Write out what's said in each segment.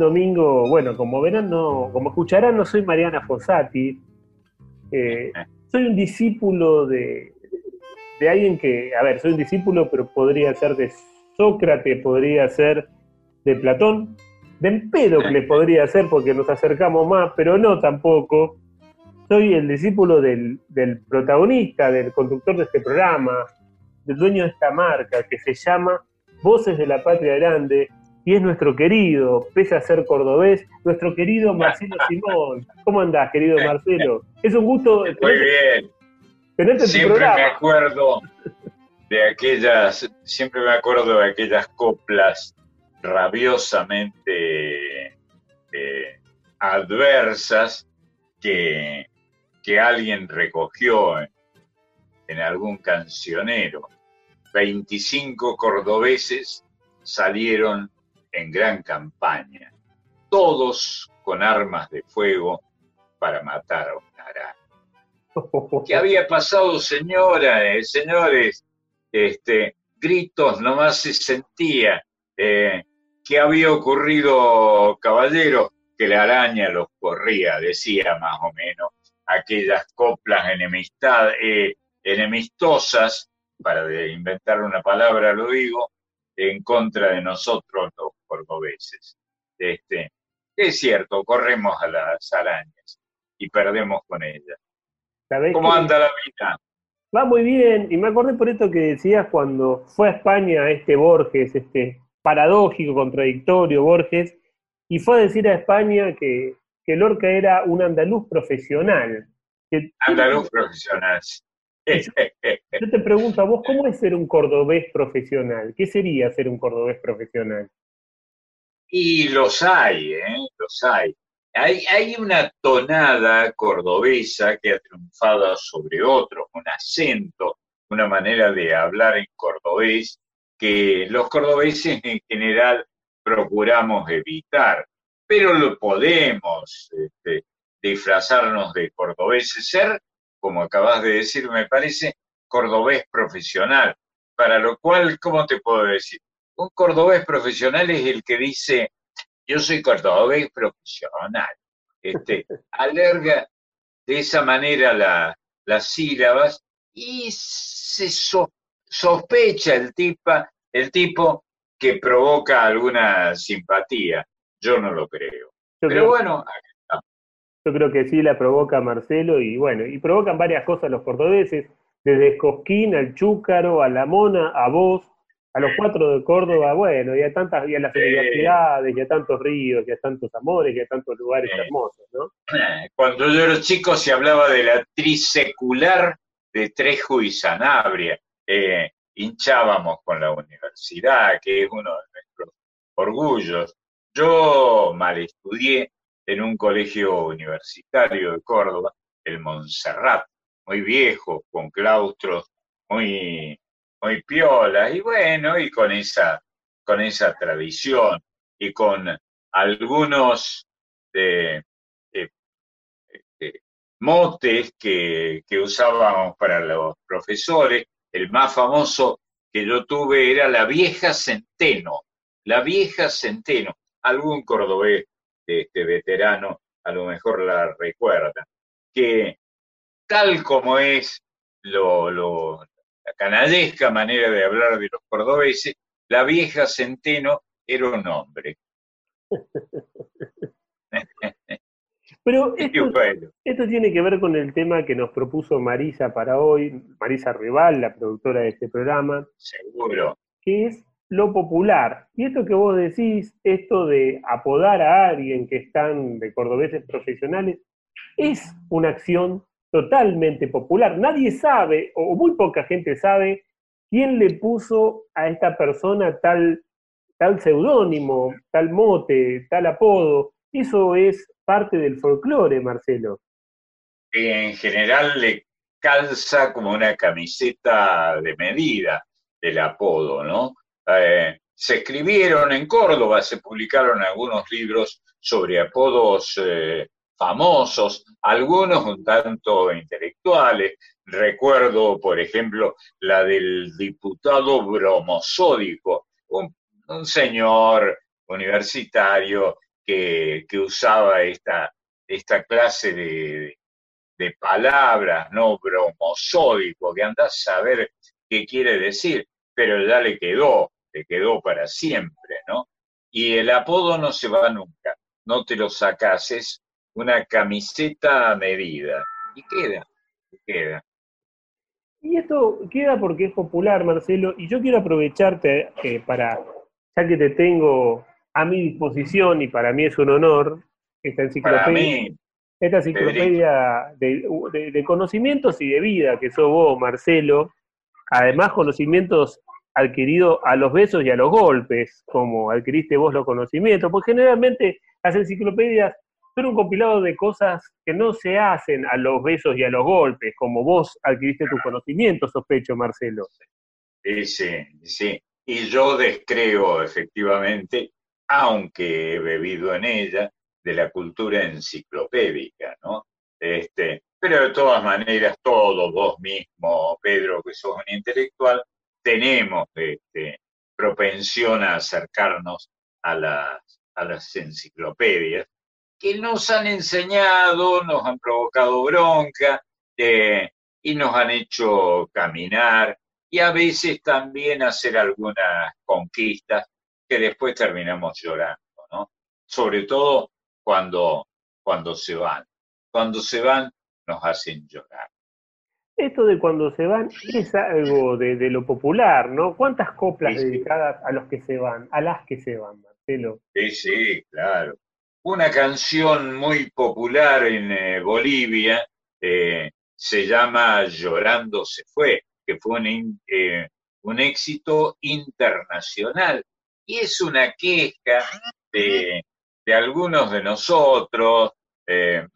Domingo. Bueno, como verán, no, como escucharán, no soy Mariana Fossati. Eh, soy un discípulo de, de alguien que, a ver, soy un discípulo, pero podría ser de Sócrates, podría ser de Platón, de Empédocle podría ser porque nos acercamos más, pero no tampoco. Soy el discípulo del, del protagonista, del conductor de este programa, del dueño de esta marca que se llama Voces de la Patria Grande, y es nuestro querido, pese a ser cordobés, nuestro querido Marcelo Simón. ¿Cómo andás, querido Marcelo? Es un gusto Muy bien. tenerte en tu Siempre me acuerdo de aquellas, siempre me acuerdo de aquellas coplas rabiosamente eh, adversas que, que alguien recogió en, en algún cancionero. 25 cordobeses salieron en gran campaña, todos con armas de fuego para matar a un araña. ¿Qué había pasado, señora, eh, señores? Este, gritos nomás se sentía. Eh, ¿Qué había ocurrido, caballero? Que la araña los corría, decía más o menos, aquellas coplas enemistad, eh, enemistosas, para inventar una palabra lo digo, en contra de nosotros los cordobeses. Este, es cierto, corremos a las arañas y perdemos con ellas. ¿Sabés ¿Cómo anda la vida? Va muy bien, y me acordé por esto que decías cuando fue a España este Borges, este paradójico, contradictorio Borges, y fue a decir a España que, que Lorca era un andaluz profesional. Que- Andaluz profesional. Yo te pregunto a vos, ¿cómo es ser un cordobés profesional? ¿Qué sería ser un cordobés profesional? Y los hay, ¿eh? Los hay. Hay, hay una tonada cordobesa que ha triunfado sobre otros, un acento, una manera de hablar en cordobés que los cordobeses en general procuramos evitar, pero lo podemos este, disfrazarnos de cordobeses, ser, como acabas de decir, me parece, cordobés profesional, para lo cual, ¿cómo te puedo decir? Un cordobés profesional es el que dice, yo soy cordobés profesional. Este, alarga de esa manera la- las sílabas y se so- sospecha el, tipa, el tipo que provoca alguna simpatía. Yo no lo creo. Yo, Pero creo, bueno, yo creo que sí la provoca Marcelo, y bueno, y provocan varias cosas los cordobeses, desde Cosquín al Chúcaro, a La Mona, a vos, a los cuatro de Córdoba, bueno, y a tantas, y a las universidades, y a tantos ríos, y a tantos amores, y a tantos lugares hermosos, ¿no? cuando yo era chico se hablaba de la trisecular de Trejo y Sanabria. Eh, hinchábamos con la universidad, que es uno de nuestros orgullos. Yo mal estudié en un colegio universitario de Córdoba, el Montserrat, muy viejo, con claustros muy, muy piolas, y bueno, y con esa, con esa tradición, y con algunos de, de- de motes que, que usábamos para los profesores. El más famoso que yo tuve era la vieja centeno, la vieja centeno. Algún cordobés este, veterano a lo mejor la recuerda, que tal como es lo, lo- la canallesca manera de hablar de los cordobeses, la vieja centeno era un hombre. Pero esto, esto tiene que ver con el tema que nos propuso Marisa para hoy, Marisa Rival, la productora de este programa, seguro. que es lo popular. Y esto que vos decís, esto de apodar a alguien que están de cordobeses profesionales, es una acción totalmente popular. Nadie sabe, o muy poca gente sabe, quién le puso a esta persona tal, tal seudónimo, tal mote, tal apodo. Eso es parte del folclore, Marcelo. En general le calza como una camiseta de medida el apodo, ¿no? Eh, se escribieron en Córdoba, se publicaron algunos libros sobre apodos eh, famosos, algunos un tanto intelectuales. Recuerdo, por ejemplo, la del diputado bromosódico, un, señor universitario que, usaba esta, esta clase de, de palabras, ¿no? Bromosódico, que anda a saber qué quiere decir, pero ya le quedó, le quedó para siempre, ¿no? Y el apodo no se va nunca, no te lo sacas, es una camiseta a medida, y queda, y queda. Y esto queda porque es popular, Marcelo, y yo quiero aprovecharte eh, para, ya que te tengo a mi disposición, y para mí es un honor, esta enciclopedia, esta enciclopedia de, de, conocimientos y de vida que sos vos, Marcelo, además conocimientos adquiridos a los besos y a los golpes, como adquiriste vos los conocimientos, porque generalmente las enciclopedias son un compilado de cosas que no se hacen a los besos y a los golpes, como vos adquiriste tu conocimiento, sospecho, Marcelo. Sí, sí, Y yo descreo efectivamente, aunque he bebido en ella, de la cultura enciclopédica, ¿no? Este, pero de todas maneras, todos vos mismo, Pedro, que sos un intelectual, tenemos este, propensión a acercarnos a las, a las enciclopedias que nos han enseñado, nos han provocado bronca eh, y nos han hecho caminar y a veces también hacer algunas conquistas que después terminamos llorando. Sobre todo cuando, cuando se van. Cuando se van nos hacen llorar. Esto de cuando se van es algo de, lo popular, ¿no? ¿Cuántas coplas dedicadas a los que se van, a las que se van, Marcelo? Sí, sí, claro. Una canción muy popular en eh, Bolivia eh, se llama Llorando se fue, que fue un, eh, un éxito internacional. Y es una queja de, de algunos de nosotros,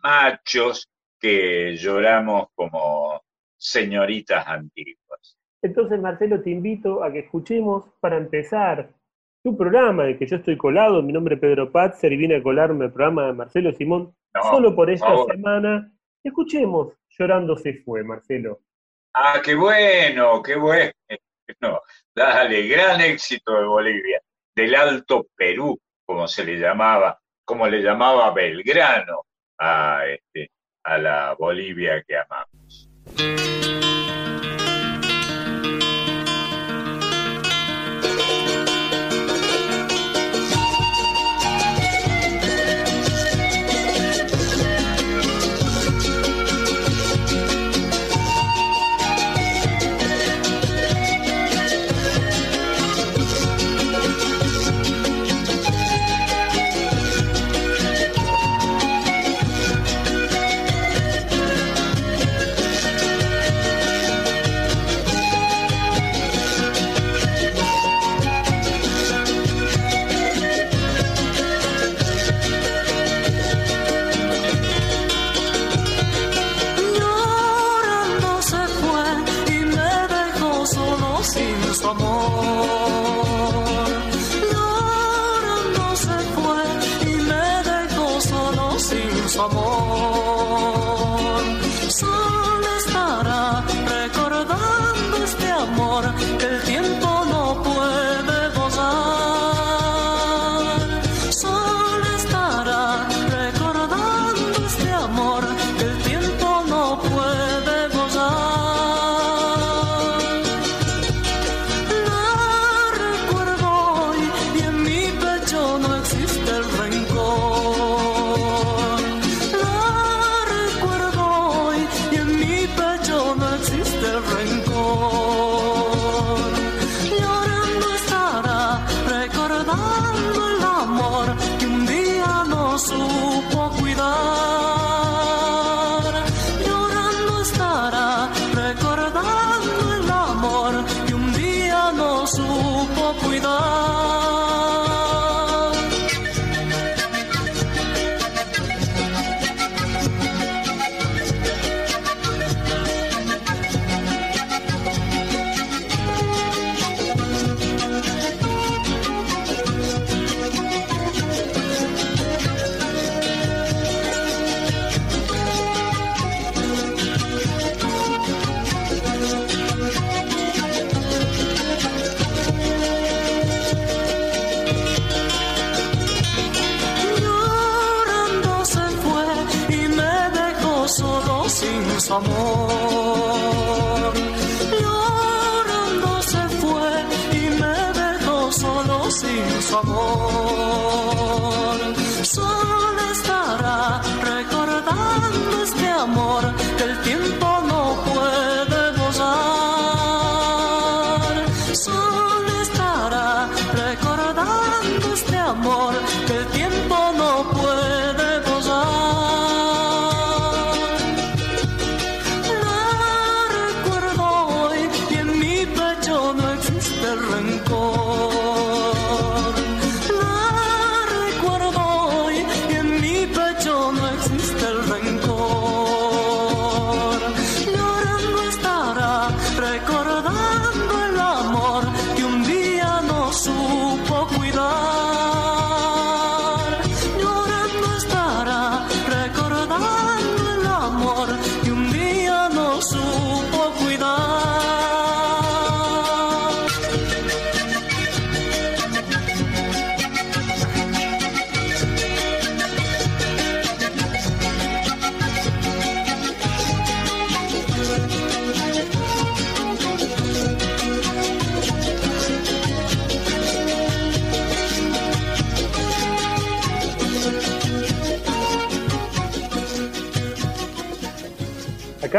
machos, que lloramos como señoritas antiguas. Entonces, Marcelo, te invito a que escuchemos para empezar tu programa de que yo estoy colado. Mi nombre es Pedro Patzer y vine a colarme el programa de Marcelo Simón solo por esta semana. Escuchemos Llorando se fue, Marcelo. Ah, qué bueno, qué bueno. dale, gran éxito de Bolivia, del Alto Perú, como se le llamaba, como le llamaba Belgrano a, este, a la Bolivia que amamos. Música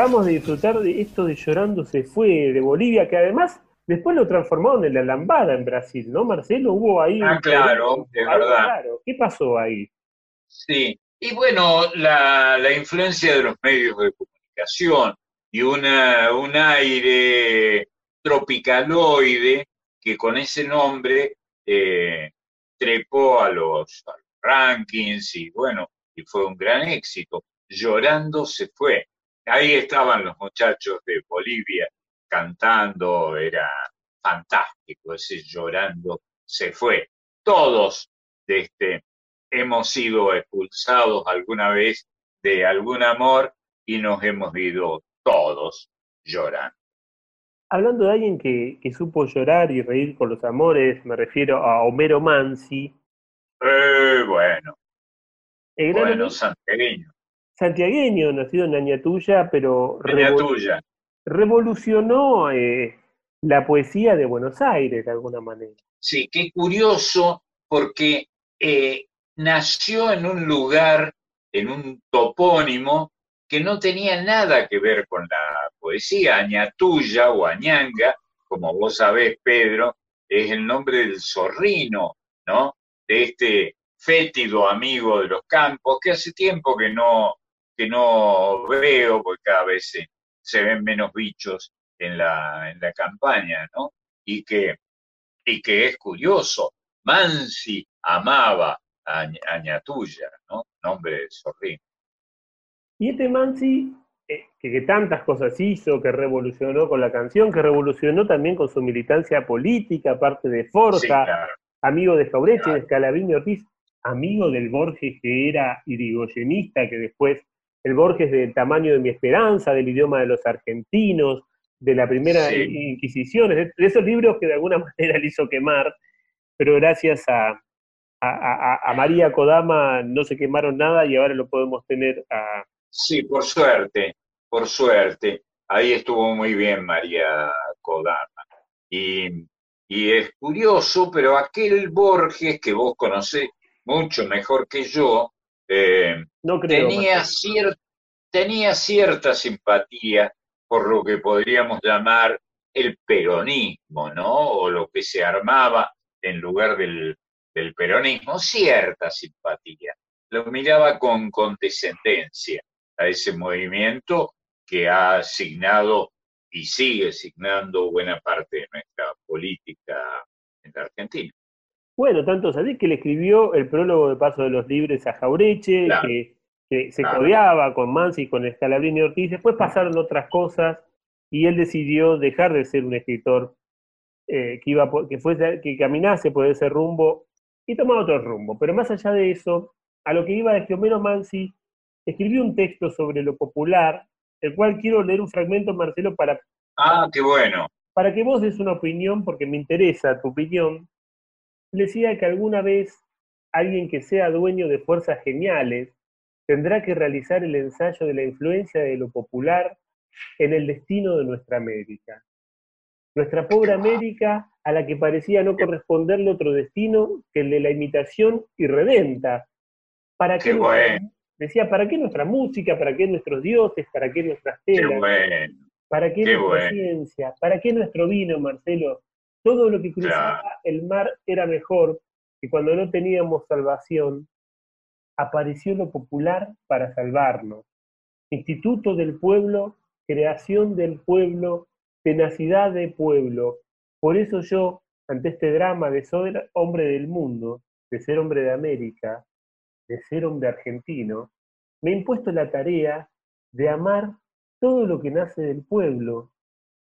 acabamos de disfrutar de esto de Llorando se fue de Bolivia, que además después lo transformaron en la lambada en Brasil, ¿no, Marcelo? Hubo ahí... Ah, claro, es verdad. ¿Qué pasó ahí? Sí, y bueno, la, influencia de los medios de comunicación y una, un aire tropicaloide que con ese nombre eh, trepó a los, a los rankings y bueno, y fue un gran éxito. Llorando se fue ahí estaban los muchachos de Bolivia cantando, era fantástico, ese llorando se fue. Todos de este, hemos sido expulsados alguna vez de algún amor y nos hemos ido todos llorando. Hablando de alguien que, supo llorar y reír con los amores, me refiero a Homero Mansi. Eh, bueno. bueno, santiagueño santiagueño, nacido en Añatuya, pero revolucionó eh, la poesía de Buenos Aires de alguna manera. Sí, qué curioso, porque eh, nació en un lugar, en un topónimo, que no tenía nada que ver con la poesía. Añatuya o Añanga, como vos sabés, Pedro, es el nombre del zorrino, ¿no? De este fétido amigo de los campos, que hace tiempo que no, que no veo, porque cada vez se, ven menos bichos en la, en la campaña, ¿no? Y que, y que es curioso, Mansi amaba a, Ñatuya, ¿no? Nombre de Sorrín. Y este Mansi, eh, que, tantas cosas hizo, que revolucionó con la canción, que revolucionó también con su militancia política, aparte de Forja, amigo de Faureche, de Scalabrini Ortiz, amigo del Borges que era irigoyenista, que después el Borges del tamaño de mi esperanza, del idioma de los argentinos, de la primera Inquisición, de esos libros que de alguna manera le hizo quemar, pero gracias a, a, María Kodama no se quemaron nada y ahora lo podemos tener a... Sí, por suerte, por suerte. Ahí estuvo muy bien María Kodama. Y, y es curioso, pero aquel Borges que vos conocés mucho mejor que yo, eh, tenía, tenía cierta simpatía por lo que podríamos llamar el peronismo, ¿no? O lo que se armaba en lugar del, peronismo, cierta simpatía. Lo miraba con condescendencia a ese movimiento que ha asignado y sigue asignando buena parte de nuestra política en de Argentina. Bueno, tanto así que le escribió el prólogo de Paso de los Libres a Jaureche, que, se codeaba con Mansi y con Scalabrini Ortiz. Después pasaron otras cosas y él decidió dejar de ser un escritor eh, que, iba que, fuese, que caminase por ese rumbo y tomar otro rumbo. Pero más allá de eso, a lo que iba es que Homero Mansi escribió un texto sobre lo popular, el cual quiero leer un fragmento, Marcelo, para... Ah, qué bueno. Para que vos des una opinión, porque me interesa tu opinión, decía que alguna vez alguien que sea dueño de fuerzas geniales tendrá que realizar el ensayo de la influencia de lo popular en el destino de nuestra América. Nuestra pobre América, a la que parecía no corresponderle otro destino que el de la imitación irredenta. ¿Para qué, decía, ¿para qué nuestra música? ¿Para qué nuestros dioses? ¿Para qué nuestras telas? ¿Para qué, nuestra ciencia? ¿Para qué nuestro vino, Marcelo? Todo lo que cruzaba el mar era mejor y cuando no teníamos salvación, apareció lo popular para salvarnos. Instituto del pueblo, creación del pueblo, tenacidad del pueblo. Por eso yo, ante este drama de ser hombre del mundo, de ser hombre de América, de ser hombre argentino, me he impuesto la tarea de amar todo lo que nace del pueblo,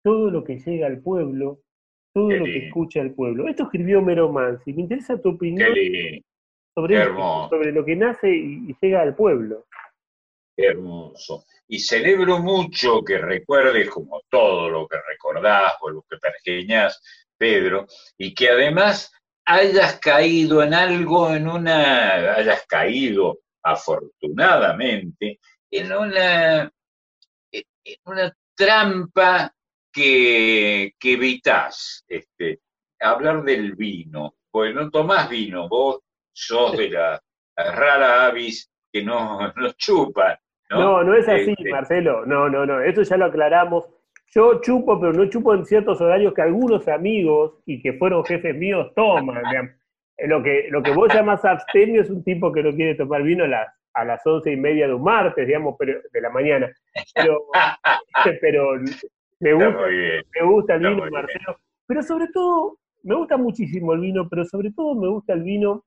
todo lo que llega al pueblo, todo lo que escucha el pueblo. Esto escribió Mero Mansi. Me interesa tu opinión sobre, sobre lo que nace y, llega al pueblo. hermoso. Y celebro mucho que recuerdes, como todo lo que recordás o lo que pergeñas, Pedro, y que además hayas caído en algo, en una, hayas caído afortunadamente en una, en una trampa que, que evitas este, hablar del vino, porque no tomás vino, vos sos de la rara avis que no, no chupa. ¿no? no, no es así, este, Marcelo, no, no, no, eso ya lo aclaramos. Yo chupo, pero no chupo en ciertos horarios que algunos amigos y que fueron jefes míos toman. Lo que, lo que vos llamas abstemio es un tipo que no quiere tomar vino a las, a las once y media de un martes, digamos, pero, de la mañana. Pero, pero me gusta, me gusta el vino, Marcelo. Pero sobre todo, me gusta muchísimo el vino, pero sobre todo me gusta el vino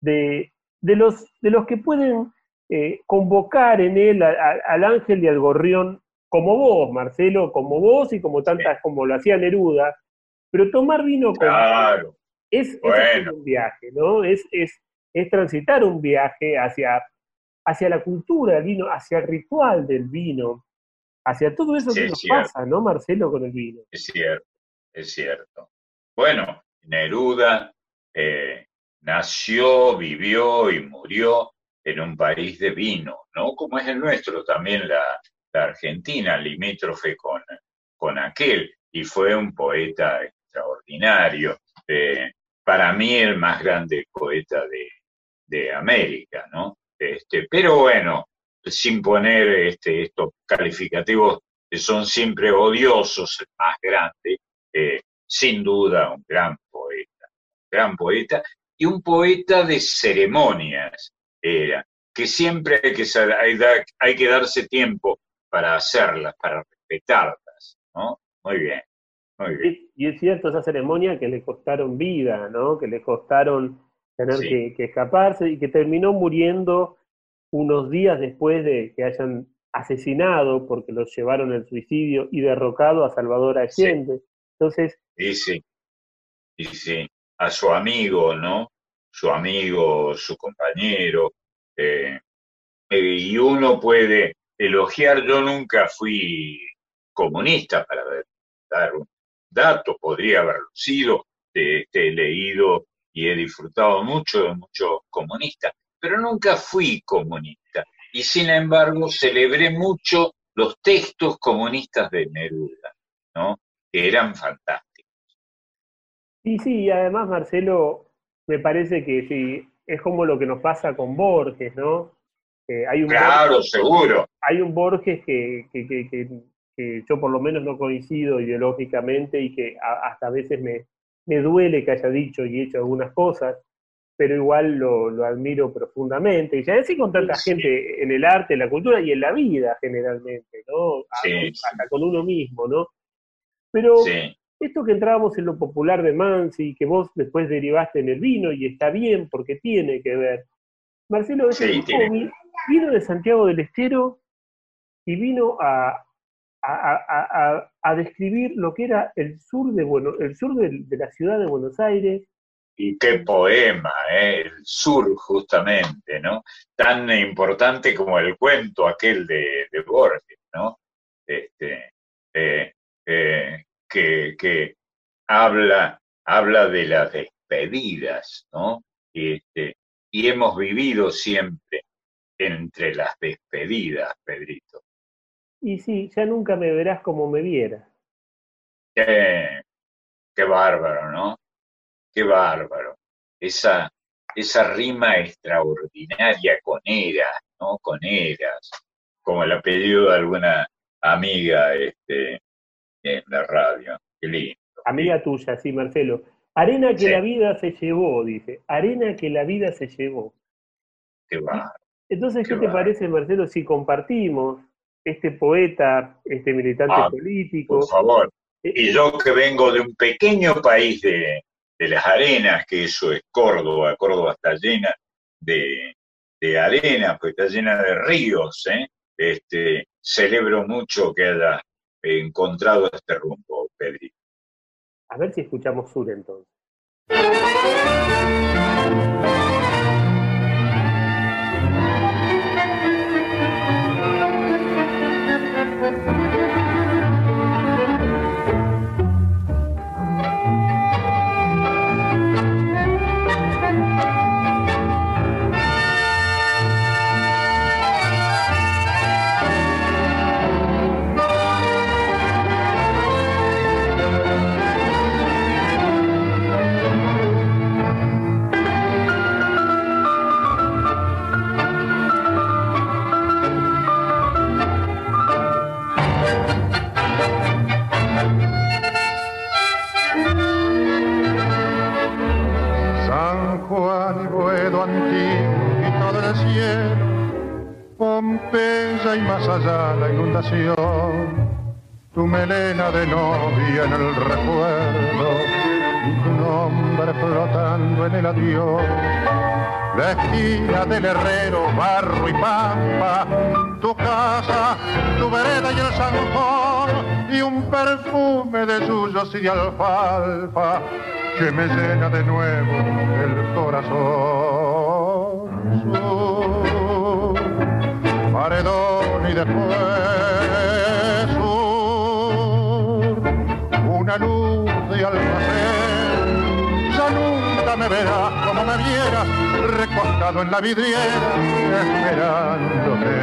de, de, los, de los que pueden eh, convocar en él al ángel y al gorrión, como vos, Marcelo, como vos y como tantas, como lo hacía Neruda. Pero tomar vino claro. es, es un viaje, ¿no? Es, es, es transitar un viaje hacia, hacia la cultura del vino, hacia el ritual del vino, hacia todo eso que nos pasa, ¿no, Marcelo, con el vino? Es cierto, es cierto. Bueno, Neruda eh, nació, vivió y murió en un país de vino, ¿no? Como es el nuestro, también la, Argentina, limítrofe con, con aquel, y fue un poeta extraordinario. Eh, para mí el más grande poeta de, de América, ¿no? Este, pero bueno, sin poner este, estos calificativos que son siempre odiosos, el más grande, eh, sin duda un gran poeta, un gran poeta y un poeta de ceremonias era, que siempre hay que, hay, que darse tiempo para hacerlas, para respetarlas, ¿no? Muy bien, muy bien. Y, es cierto, esa ceremonia que le costaron vida, ¿no? Que le costaron tener que, que escaparse y que terminó muriendo unos días después de que hayan asesinado, porque los llevaron al suicidio y derrocado a Salvador Allende. Entonces. Sí, sí. Sí, sí. A su amigo, ¿no? Su amigo, su compañero. Eh, eh, y uno puede elogiar, yo nunca fui comunista, para dar un dato, podría haberlo sido, he leído y he disfrutado mucho de muchos comunistas, pero nunca fui comunista. Y sin embargo, celebré mucho los textos comunistas de Neruda, ¿no? Que eran fantásticos. Y sí, además, Marcelo, me parece que sí, es como lo que nos pasa con Borges, ¿no? hay un claro, seguro. Hay un Borges que, que, que, yo por lo menos no coincido ideológicamente y que hasta a veces me, me duele que haya dicho y hecho algunas cosas, pero igual lo, admiro profundamente. Y ya así con tanta gente en el arte, en la cultura y en la vida generalmente, ¿no? Hasta con uno mismo, ¿no? Pero esto que entrábamos en lo popular de Mansi, que vos después derivaste en el vino, y está bien porque tiene que ver. Marcelo vino de Santiago del Estero y vino a, a, describir lo que era el sur de, bueno, el sur de, la ciudad de Buenos Aires. Y qué poema, ¿eh? el sur justamente, ¿no? Tan importante como el cuento aquel de, de Borges, ¿no? Este, eh, eh, que, que, habla, habla de las despedidas, ¿no? Este, y hemos vivido siempre entre las despedidas, Pedrito. Y sí, ya nunca me verás como me viera. Qué, qué bárbaro, ¿no? Qué bárbaro. Esa, esa rima extraordinaria con eras, ¿no? Con eras, como el apellido de alguna amiga este, en la radio. Qué lindo. Amiga tuya, sí, Marcelo. Arena que la vida se llevó, dice. Arena que la vida se llevó. Qué bárbaro. Entonces, ¿qué, te parece, Marcelo, si compartimos este poeta, este militante ah, político. Por favor. Eh, y yo que vengo de un pequeño país de, las arenas, que eso es Córdoba, Córdoba está llena de, de arena, pues está llena de ríos, ¿eh? Este, celebro mucho que haya encontrado este rumbo, Pedri. A ver si escuchamos sur entonces. Tu melena de novia en el recuerdo, tu nombre flotando en el adiós, la esquina del herrero, barro y pampa, tu casa, tu vereda y el zanjón, y un perfume de suyos y de alfalfa que me llena de nuevo el corazón. Paredón y después sur, una luz de almacén. Ya nunca me verás como me vieras, recostado en la vidriera, esperándote.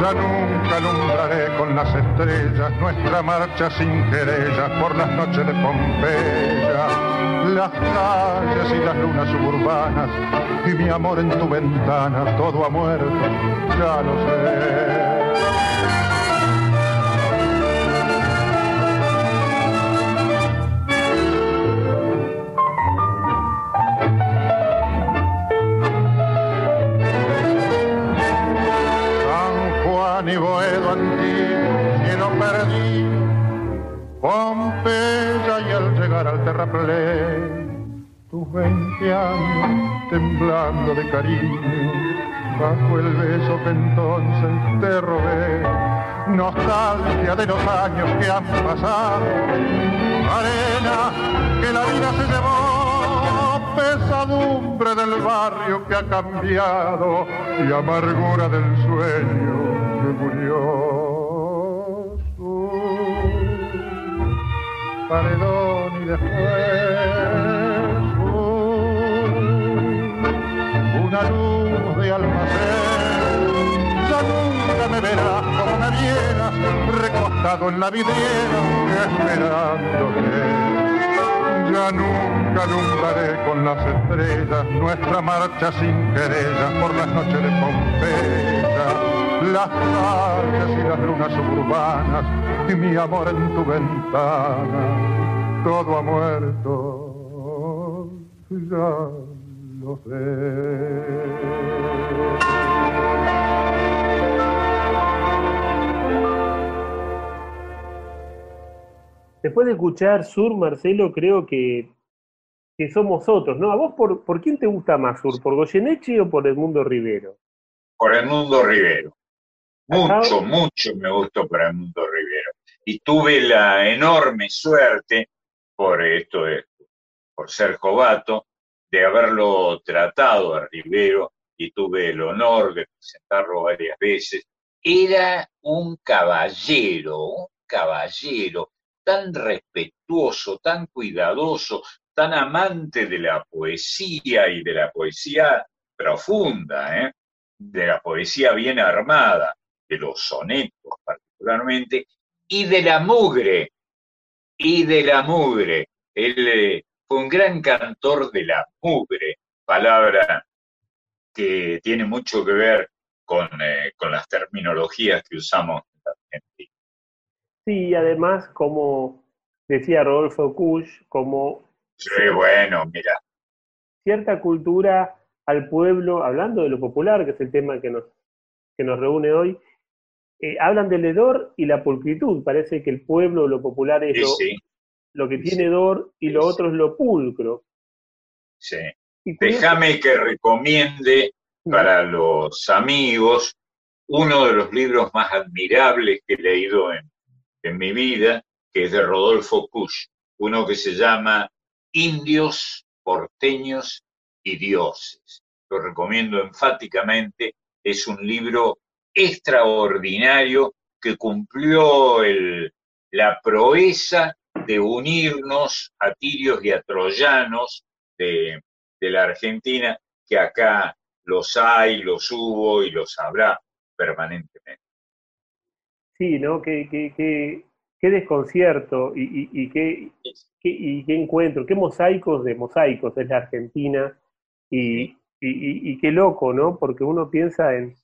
Ya nunca alumbraré con las estrellas nuestra marcha sin querellas por las noches de Pompeya las calles y las lunas suburbanas y mi amor en tu ventana, todo ha muerto, ya lo sé. San Juan y Boedo antiguo, cielo perdido, Pompeya y al llegar al terraplén, tus veinte años temblando de cariño, bajo el beso que entonces te robé, nostalgia de los años que han pasado, arena que la vida se llevó, pesadumbre del barrio que ha cambiado. Y amargura del sueño que murió. paredón y después una luz de almacén. Ya nunca me verás como me vieras, recostado en la vidriera, esperándote. Ya nunca alumbraré con las estrellas nuestra marcha sin querellas por las noches de Pompeya las calles y las lunas suburbanas y mi amor en tu ventana, todo ha muerto, ya lo sé. Después de escuchar Sur, Marcelo, creo que, que somos otros, ¿no? ¿A vos por, por quién te gusta más Sur? ¿Por Goyeneche o por el Mundo Rivero? Por el Mundo Rivero. Mucho, mucho me gustó por el Mundo Rivero. Y tuve la enorme suerte, por esto, por ser jovato, de haberlo tratado a Rivero y tuve el honor de presentarlo varias veces. Era un caballero, un caballero tan respetuoso, tan cuidadoso, tan amante de la poesía y de la poesía profunda, ¿eh? de la poesía bien armada, de los sonetos particularmente, y de la mugre, y de la mugre. Él eh, fue un gran cantor de la mugre, palabra que tiene mucho que ver con, eh, con las terminologías que usamos en Argentina. Sí, además, como decía Rodolfo Kusch, como... Sí, bueno, mira. Cierta cultura al pueblo, hablando de lo popular, que es el tema que nos, que nos reúne hoy, eh, hablan del hedor y la pulcritud. Parece que el pueblo, lo popular es lo, que tiene hedor y lo otro es lo pulcro. Sí. Déjame que recomiende para los amigos uno de los libros más admirables que he leído en, en mi vida, que es de Rodolfo Kusch, uno que se llama Indios, Porteños y Dioses. Lo recomiendo enfáticamente, es un libro extraordinario que cumplió el, la proeza de unirnos a tirios y a troyanos de, de la Argentina, que acá los hay, los hubo y los habrá permanentemente. Sí, ¿no? Qué, qué, qué, desconcierto y, y, qué, y, qué encuentro, qué mosaicos de mosaicos es la Argentina y, y, qué loco, ¿no? Porque uno piensa en...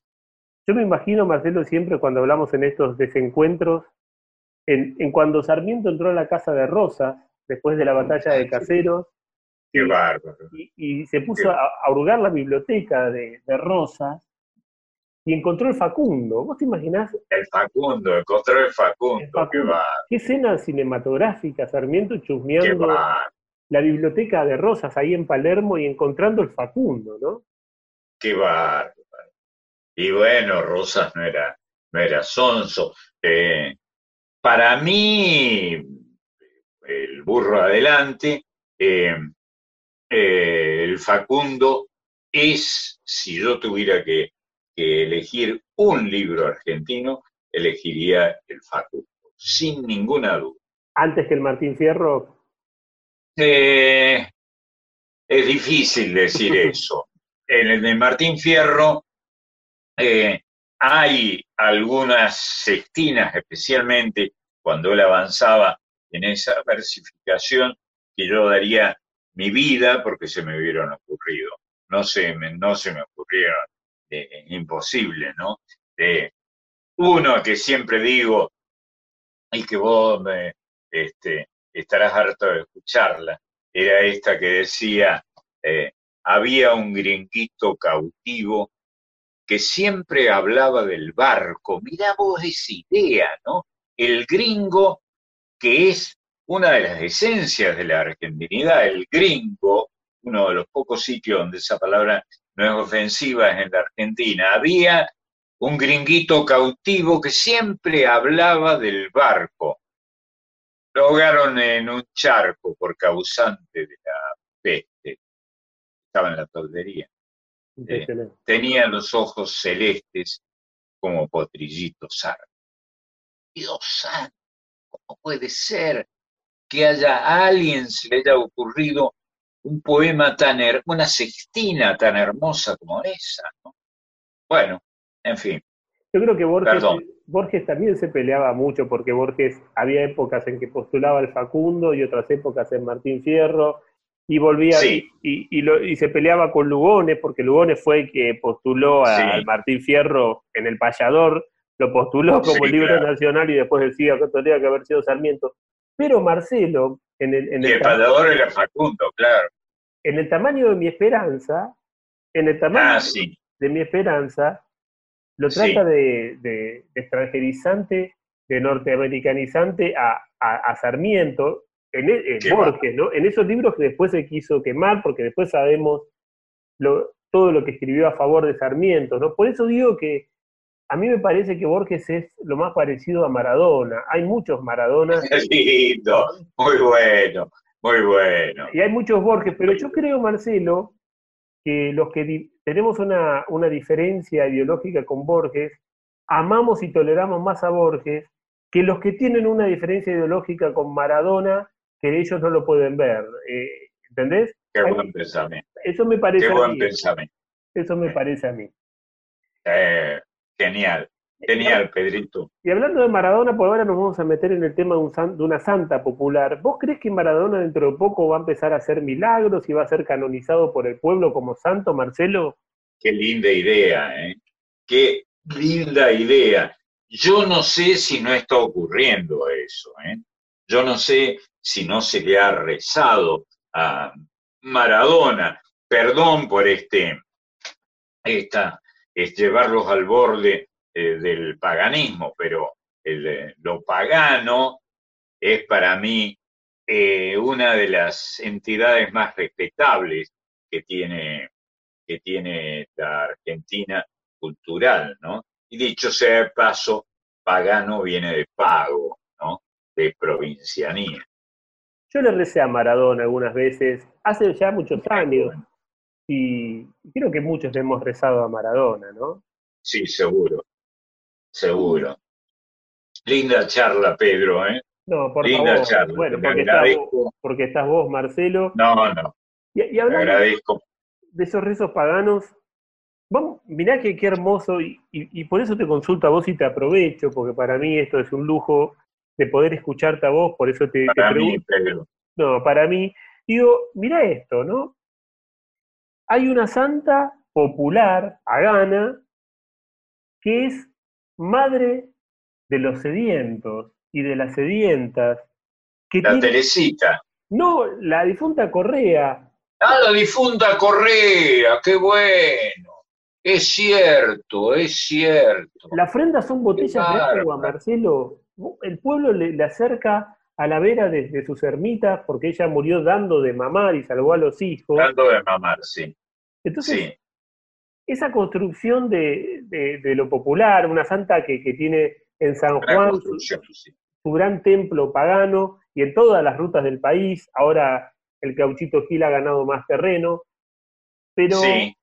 Yo me imagino, Marcelo, siempre cuando hablamos en estos desencuentros, en, en cuando Sarmiento entró a la casa de Rosas, después de la batalla de Caseros, Qué bárbaro. Y, se puso a, a, hurgar la biblioteca de, de Rosas y encontró el Facundo. ¿Vos te imaginás? El Facundo, encontró el Facundo, qué va. Qué escena cinematográfica, Sarmiento chusmeando la biblioteca de Rosas ahí en Palermo y encontrando el Facundo, ¿no? Qué bárbaro. Y bueno, Rosas no era, no era sonso. Eh, para mí, el burro adelante, eh, eh, el Facundo es, si yo tuviera que elegir un libro argentino, elegiría el Facundo, sin ninguna duda. ¿Antes que el Martín Fierro? Eh, es difícil decir eso. En el de Martín Fierro eh, hay algunas sextinas, especialmente cuando él avanzaba en esa versificación, que yo daría mi vida porque se me hubieron ocurrido. No se me, no se me ocurrieron eh, imposible, ¿no? uno que siempre digo, y que vos me, este, estarás harto de escucharla, era esta que decía, eh, había un gringuito cautivo que siempre hablaba del barco. Mirá vos esa idea, ¿no? El gringo, que es una de las esencias de la argentinidad, el gringo, uno de los pocos sitios donde esa palabra no es ofensiva en la Argentina. Había un gringuito cautivo que siempre hablaba del barco. Lo ahogaron en un charco por causante de la peste. Estaba en la toldería. Eh, tenía los ojos celestes como potrillitos sar. Dios santo, ¿cómo puede ser que haya a alguien se le haya ocurrido un poema tan, una sextina tan hermosa como esa. ¿no? Bueno, en fin. Yo creo que Borges, Borges también se peleaba mucho porque Borges había épocas en que postulaba al Facundo y otras épocas en Martín Fierro y volvía y, y, se peleaba con Lugones porque Lugones fue el que postuló al Martín Fierro en El Payador, lo postuló como libro nacional y después decía que tendría que haber sido Sarmiento. Pero Marcelo, en el, en el, el era Facundo, claro. En el tamaño de mi esperanza, en el tamaño ah, de mi esperanza, lo trata de, de, extranjerizante de norteamericanizante a, a, Sarmiento, en, e, Borges, ¿no? En esos libros que después se quiso quemar, porque después sabemos lo, todo lo que escribió a favor de Sarmiento, ¿no? Por eso digo que a mí me parece que Borges es lo más parecido a Maradona. Hay muchos Maradonas. lindo, muy bueno, muy bueno. Y hay muchos Borges, pero yo creo, Marcelo, que los que tenemos una, una diferencia ideológica con Borges, amamos y toleramos más a Borges que los que tienen una diferencia ideológica con Maradona, que ellos no lo pueden ver. Eh, ¿Entendés? Qué buen pensamiento. Eso me parece Qué buen pensamiento. Eso me parece a mí. Eh, genial. Genial, Pedrito. Y hablando de Maradona, por ahora nos vamos a meter en el tema de, una santa popular. ¿Vos crees que Maradona dentro de poco va a empezar a hacer milagros y va a ser canonizado por el pueblo como santo, Marcelo? Qué linda idea, ¿eh? Qué linda idea. Yo no sé si no está ocurriendo eso, ¿eh? Yo no sé si no se le ha rezado a Maradona. Perdón por este, esta, es llevarlos al borde eh, del paganismo, pero el, lo pagano es para mí eh, una de las entidades más respetables que tiene, que tiene la Argentina cultural, ¿no? Y dicho sea de paso, pagano viene de pago, ¿no? De provincianía. Yo le recé a Maradona algunas veces, hace ya muchos años, y creo que muchos le hemos rezado a Maradona, ¿no? Sí, seguro, seguro. Linda charla, Pedro, ¿eh? No, por Linda Charla. Bueno, porque estás, vos, porque estás, vos, Marcelo. No, no. Y, hablando agradezco. de esos rezos paganos, Vamos, mirá que qué hermoso, y, por eso te consulto a vos y te aprovecho, porque para mí esto es un lujo de poder escucharte a vos, por eso te, para Mí, Pedro. No, para mí. Digo, mira esto, ¿no? Hay una santa popular, pagana, que es madre de los sedientos y de las sedientas. Que la Teresita. No, la difunta Correa. Ah, la difunta Correa, qué bueno. Es cierto, es cierto. La ofrenda son botellas de agua, Marcelo. El pueblo le, acerca a la vera de, sus ermitas porque ella murió dando de mamar y salvó a los hijos. Dando de mamar, sí. Entonces, esa construcción de, lo popular, una santa que, tiene en San Juan su, gran templo pagano y en todas las rutas del país, ahora el cauchito Gil ha ganado más terreno, pero sí.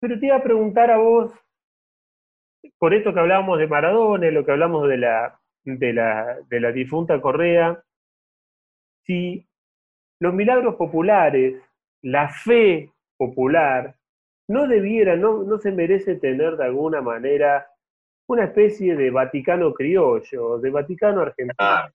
Pero te iba a preguntar a vos, por esto que hablábamos de Maradona, lo que hablamos de la, de la, de la difunta Correa, si los milagros populares, la fe popular, no debiera, no, no se merece tener de alguna manera una especie de Vaticano criollo, de Vaticano argentino. Ah,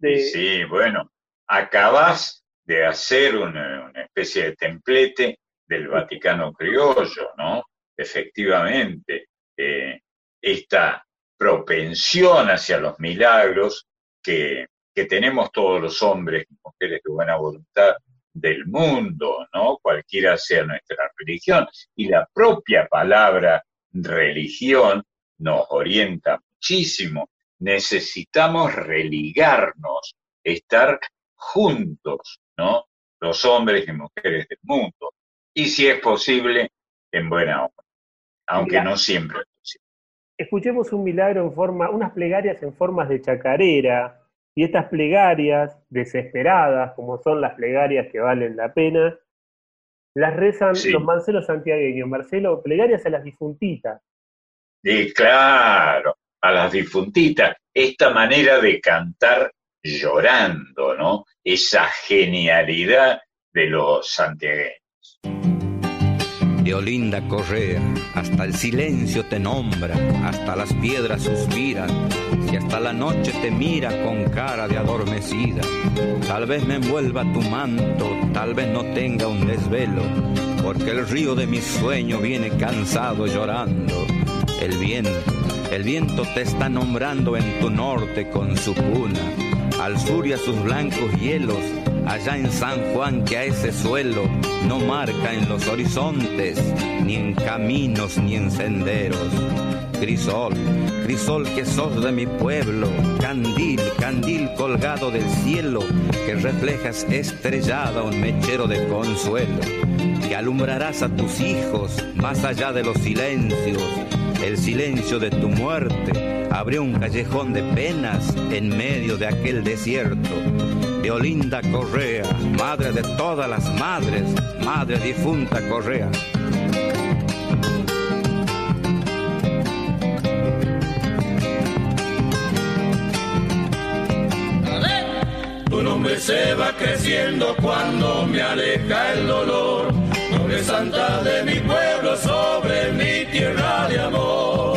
sí, bueno, acabas de hacer una, una especie de templete del Vaticano criollo, ¿no? Efectivamente, eh, esta propensión hacia los milagros que, tenemos todos los hombres y mujeres de buena voluntad del mundo, ¿no? Cualquiera sea nuestra religión. Y la propia palabra religión nos orienta muchísimo. Necesitamos religarnos, estar juntos, ¿no? Los hombres y mujeres del mundo y si es posible, en buena obra, aunque no siempre. Escuchemos un milagro en forma, unas plegarias en formas de chacarera, y estas plegarias desesperadas, como son las plegarias que valen la pena, las rezan los Marcelos santiagueños. Marcelo, plegarias a las difuntitas. Sí, claro, a las difuntitas. Esta manera de cantar llorando, ¿no? Esa genialidad de los santiagueños de Olinda Correa, hasta el silencio te nombra, hasta las piedras suspiran, y hasta la noche te mira con cara de adormecida. Tal vez me envuelva tu manto, tal vez no tenga un desvelo, porque el río de mi sueño viene cansado llorando. El viento, el viento te está nombrando en tu norte con su cuna, al sur y a sus blancos hielos allá en San Juan que a ese suelo no marca en los horizontes, ni en caminos ni en senderos. crisol, crisol que sos de mi pueblo, candil, candil colgado del cielo, que reflejas estrellada un mechero de consuelo, que alumbrarás a tus hijos más allá de los silencios, el silencio de tu muerte abrió un callejón de penas en medio de aquel desierto. De Olinda Correa, madre de todas las madres, madre difunta Correa. Tu nombre se va creciendo cuando me aleja el dolor. Nombre santa de mi pueblo sobre mi tierra de amor.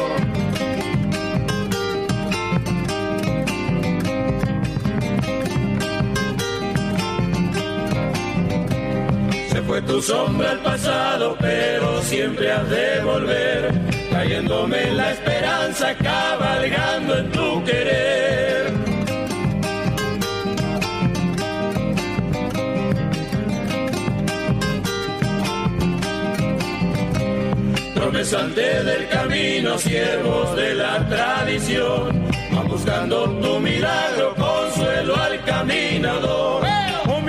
Fue tu sombra al pasado, pero siempre has de volver, cayéndome la esperanza, cabalgando en tu querer. Promesante del camino, siervos de la tradición, van buscando tu milagro, consuelo al caminador. Oh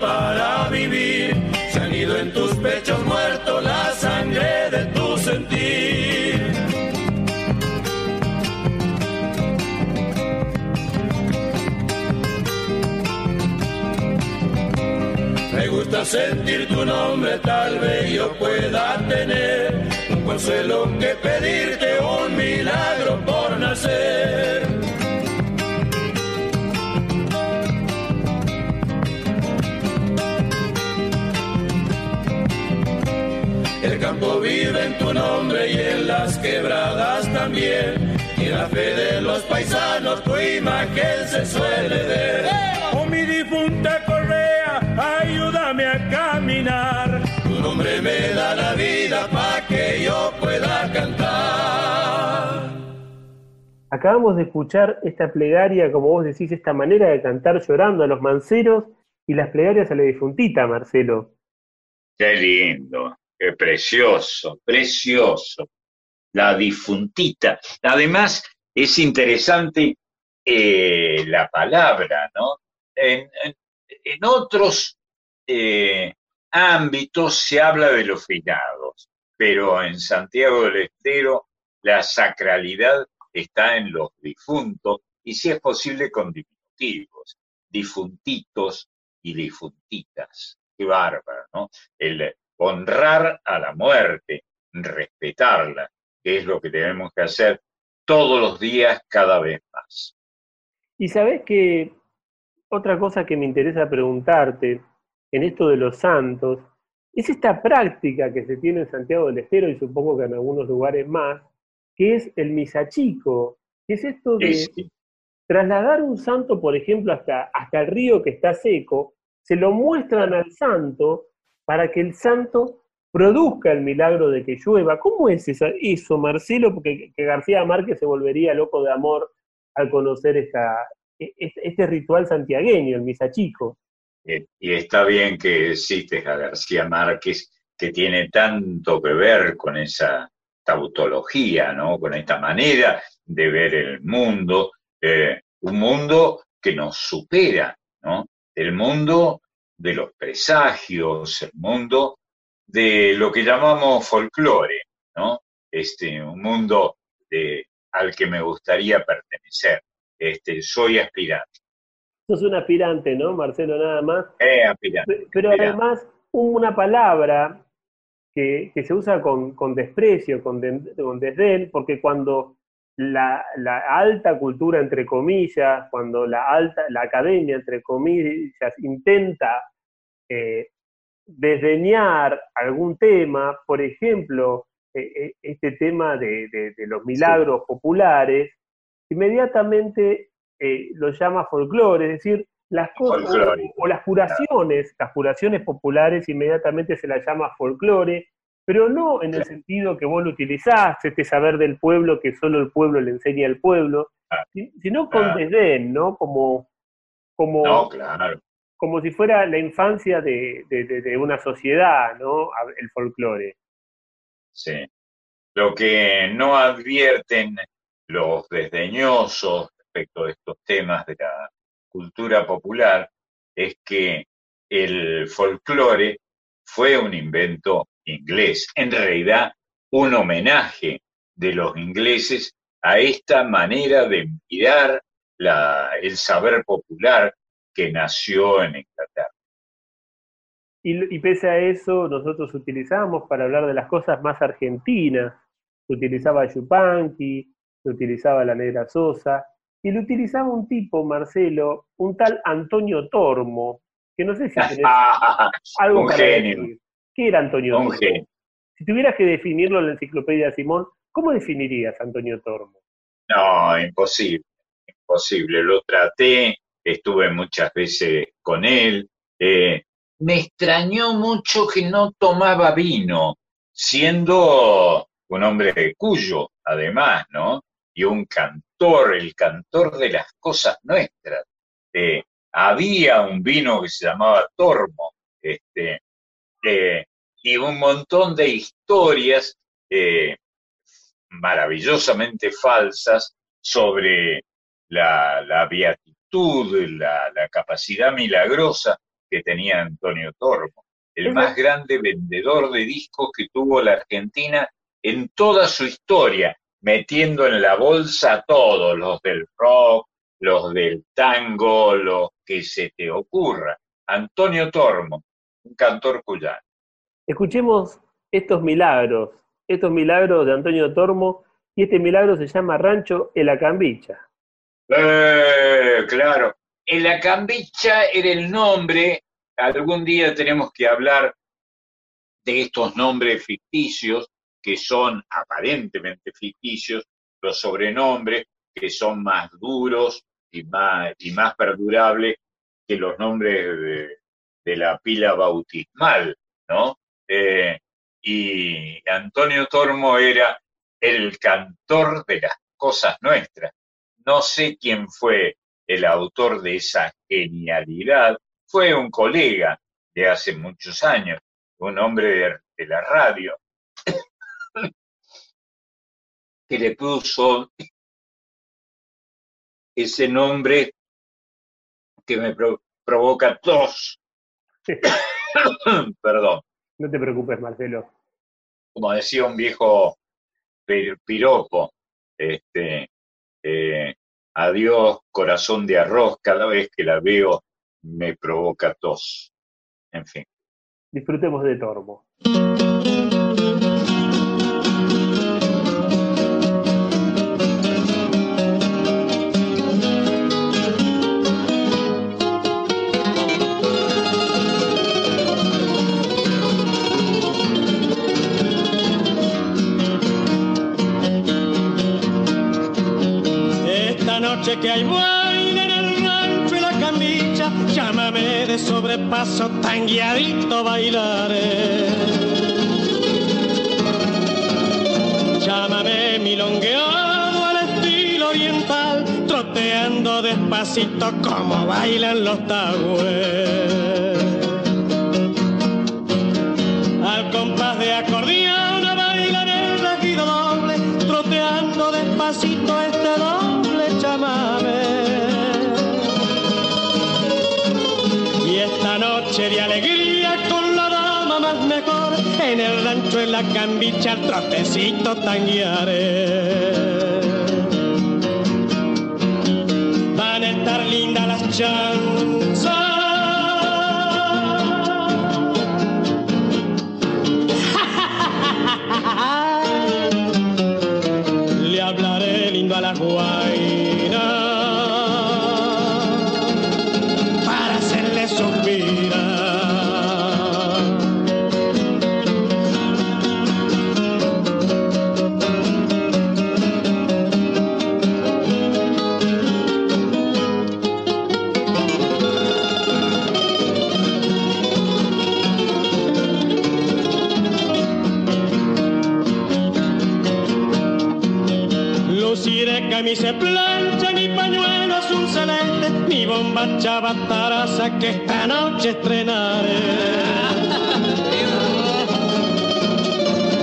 para vivir. Se han ido en tus pechos muerto la sangre de tu sentir. Me gusta sentir tu nombre, tal vez yo pueda tener un consuelo que pedirte, un milagro por nacer. Quebradas también. Y en la fe de los paisanos tu imagen se suele ver. Oh mi difunta Correa, ayúdame a caminar. Tu nombre me da la vida para que yo pueda cantar. Acabamos de escuchar esta plegaria, como vos decís, esta manera de cantar llorando a los manceros y las plegarias a la difuntita, Marcelo. Qué lindo, qué precioso, precioso. La difuntita. Además, es interesante eh, la palabra, ¿no? En, otros eh, ámbitos se habla de los finados, pero en Santiago del Estero la sacralidad está en los difuntos y si es posible con diminutivos, difuntitos y difuntitas. Qué bárbaro, ¿no? El honrar a la muerte, respetarla, que es lo que tenemos que hacer todos los días cada vez más. Y sabés que otra cosa que me interesa preguntarte en esto de los santos es esta práctica que se tiene en Santiago del Estero y supongo que en algunos lugares más, que es el misachico, que es esto de Sí, trasladar un santo, por ejemplo, hasta, hasta el río que está seco, se lo muestran al santo para que el santo produzca el milagro de que llueva. ¿Cómo es esa- eso, Marcelo? Porque que García Márquez se volvería loco de amor al conocer esta, e- este, este ritual santiagueño, el misachico. Eh, Y está bien que cites a García Márquez, que tiene tanto que ver con esa tautología, ¿no? Con esta manera de ver el mundo, eh, un mundo que nos supera, ¿no? El mundo de los presagios, el mundo de lo que llamamos folclore, ¿no? Este, un mundo de, al que me gustaría pertenecer. Este, soy aspirante, Sos un aspirante, ¿no, Marcelo? Nada más. eh, aspirante. Pe- Pero Mirá. además, una palabra que, que se usa con, con desprecio, con, con desdén, porque cuando la, la alta cultura, entre comillas, cuando la alta, la academia, entre comillas, intenta eh, desdeñar algún tema, por ejemplo, eh, eh, este tema de, de- de los milagros populares, inmediatamente eh, lo llama folclore, es decir, las cosas o, las curaciones, las curaciones populares inmediatamente se las llama folclore, pero no en el sentido que vos lo utilizás, este saber del pueblo que solo el pueblo le enseña al pueblo, Ah, si- sino con claro. desdén, ¿no? Como, como, No, claro. Como si fuera la infancia de, una sociedad, ¿no? El folclore. Sí. Lo que no advierten los desdeñosos respecto de estos temas de la cultura popular es que el folclore fue un invento inglés, en realidad un homenaje de los ingleses a esta manera de mirar el saber popular que nació en Inglaterra. Y, y pese a eso, nosotros utilizamos para hablar de las cosas más argentinas. Se utilizaba Yupanqui, se utilizaba la Negra Sosa, y lo utilizaba un tipo, Marcelo, un tal Antonio Tormo, que no sé si tenés algo Un para genio. decir. ¿Qué era Antonio Un Tormo? genio. Si tuvieras que definirlo en la enciclopedia Simón, ¿cómo definirías a Antonio Tormo? No, imposible, imposible. Lo traté, estuve muchas veces con él. eh, me extrañó mucho que no tomaba vino, siendo un hombre de Cuyo, además, ¿no? Y un cantor, el cantor de las cosas nuestras. Eh, había un vino que se llamaba Tormo, este, eh, y un montón de historias maravillosamente falsas sobre la, la la, la capacidad milagrosa que tenía Antonio Tormo, el más grande vendedor de discos que tuvo la Argentina en toda su historia, metiendo en la bolsa a todos, los del rock, los del tango, los que se te ocurra. Antonio Tormo, un cantor cuyano. Escuchemos estos milagros, estos milagros de Antonio Tormo, y este milagro se llama Rancho El Acambicha. Eh, claro. El Acambicha era el nombre, algún día tenemos que hablar de estos nombres ficticios que son aparentemente ficticios, los sobrenombres que son más duros y más, y más perdurables que los nombres de, de la pila bautismal, ¿no? Eh, y Antonio Tormo era el cantor de las cosas nuestras. No sé quién fue el autor de esa genialidad. Fue un colega de hace muchos años, un hombre de, de la radio, que le puso ese nombre que me pro- provoca tos. Perdón, No te preocupes, Marcelo. como decía un viejo pi- piropo, este, eh, adiós corazón de arroz, cada vez que la veo me provoca tos. En fin. Disfrutemos de Tormo. Que hay baile en el rancho y la camilla, llámame de sobrepaso, tangueadito bailaré. Llámame milongueado al estilo oriental, troteando despacito como bailan los tagües. De alegría con la dama más mejor, en el rancho en la cambicha el trotecito tanguearé. Van a estar lindas las chanzas. Le hablaré lindo a la guaina que esta noche estrenaré.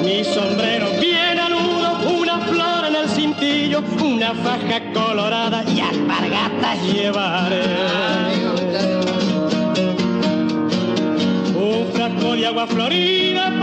mi sombrero bien aludo, una flor en el cintillo, una faja colorada y alpargatas llevaré. Un frasco de agua florida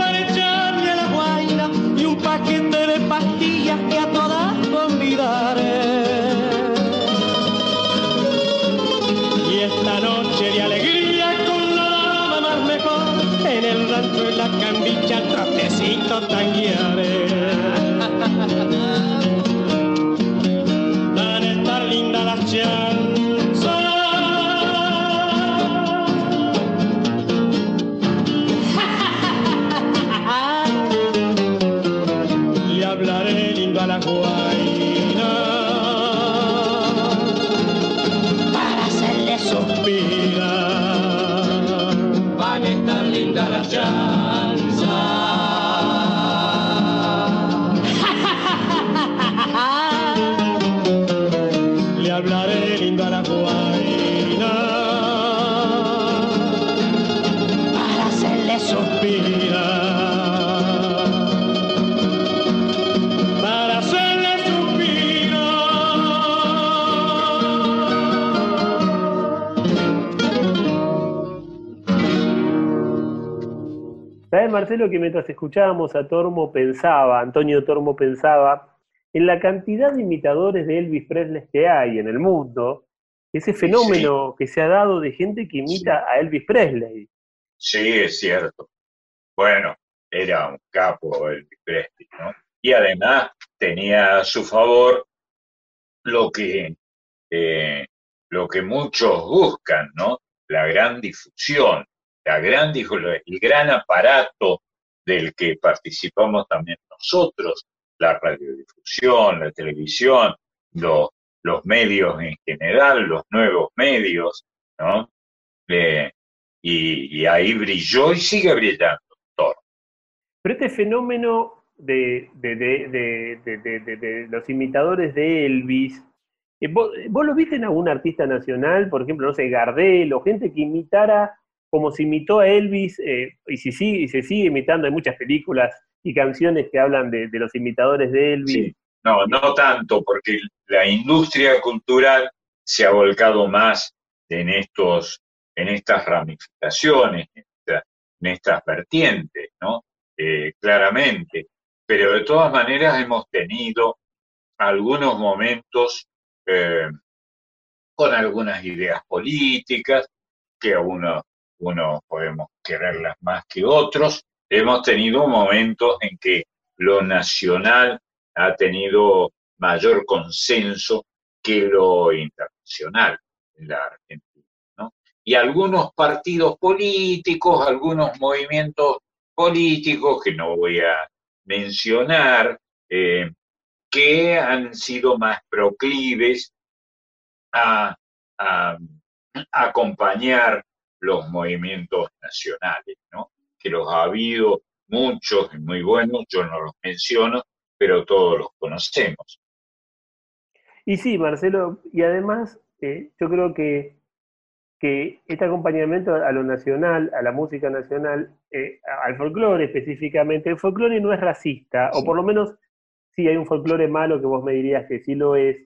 Marcelo, que mientras escuchábamos a Tormo pensaba, Antonio Tormo pensaba, en la cantidad de imitadores de Elvis Presley que hay en el mundo, ese fenómeno que se ha dado de gente que imita a Elvis Presley. Sí, es cierto. Bueno, era un capo Elvis Presley, ¿no? Y además tenía a su favor lo que, eh, lo que muchos buscan, ¿no? La gran difusión, la gran difu- el gran aparato del que participamos también nosotros, la radiodifusión, la televisión, los, los medios en general, los nuevos medios, ¿no? Y, ahí brilló y sigue brillando Thor. Pero este fenómeno de- de- de- de los imitadores de Elvis, eh, ¿vos, vos lo viste en algún artista nacional? Por ejemplo, no sé, Gardel o gente que imitara como se imitó a Elvis, eh, y, si y se sigue imitando, hay muchas películas y canciones que hablan de, los imitadores de Elvis. Sí. No, no tanto, porque la industria cultural se ha volcado más en estos, en estas ramificaciones, en, esta- en estas vertientes, ¿no? Eh, claramente. Pero de todas maneras hemos tenido algunos momentos eh, con algunas ideas políticas, que a uno, uno podemos quererlas más que otros. Hemos tenido momentos en que lo nacional ha tenido mayor consenso que lo internacional en la Argentina. Y algunos partidos políticos, algunos movimientos políticos que no voy a mencionar, eh, que han sido más proclives a acompañar los movimientos nacionales, ¿no? que los ha habido muchos y muy buenos, yo no los menciono, pero todos los conocemos. Y sí, Marcelo, y además eh, yo creo que, que este acompañamiento a lo nacional, a la música nacional, eh, al folclore específicamente, el folclore no es racista, o por lo menos sí hay un folclore malo que vos me dirías que sí lo es,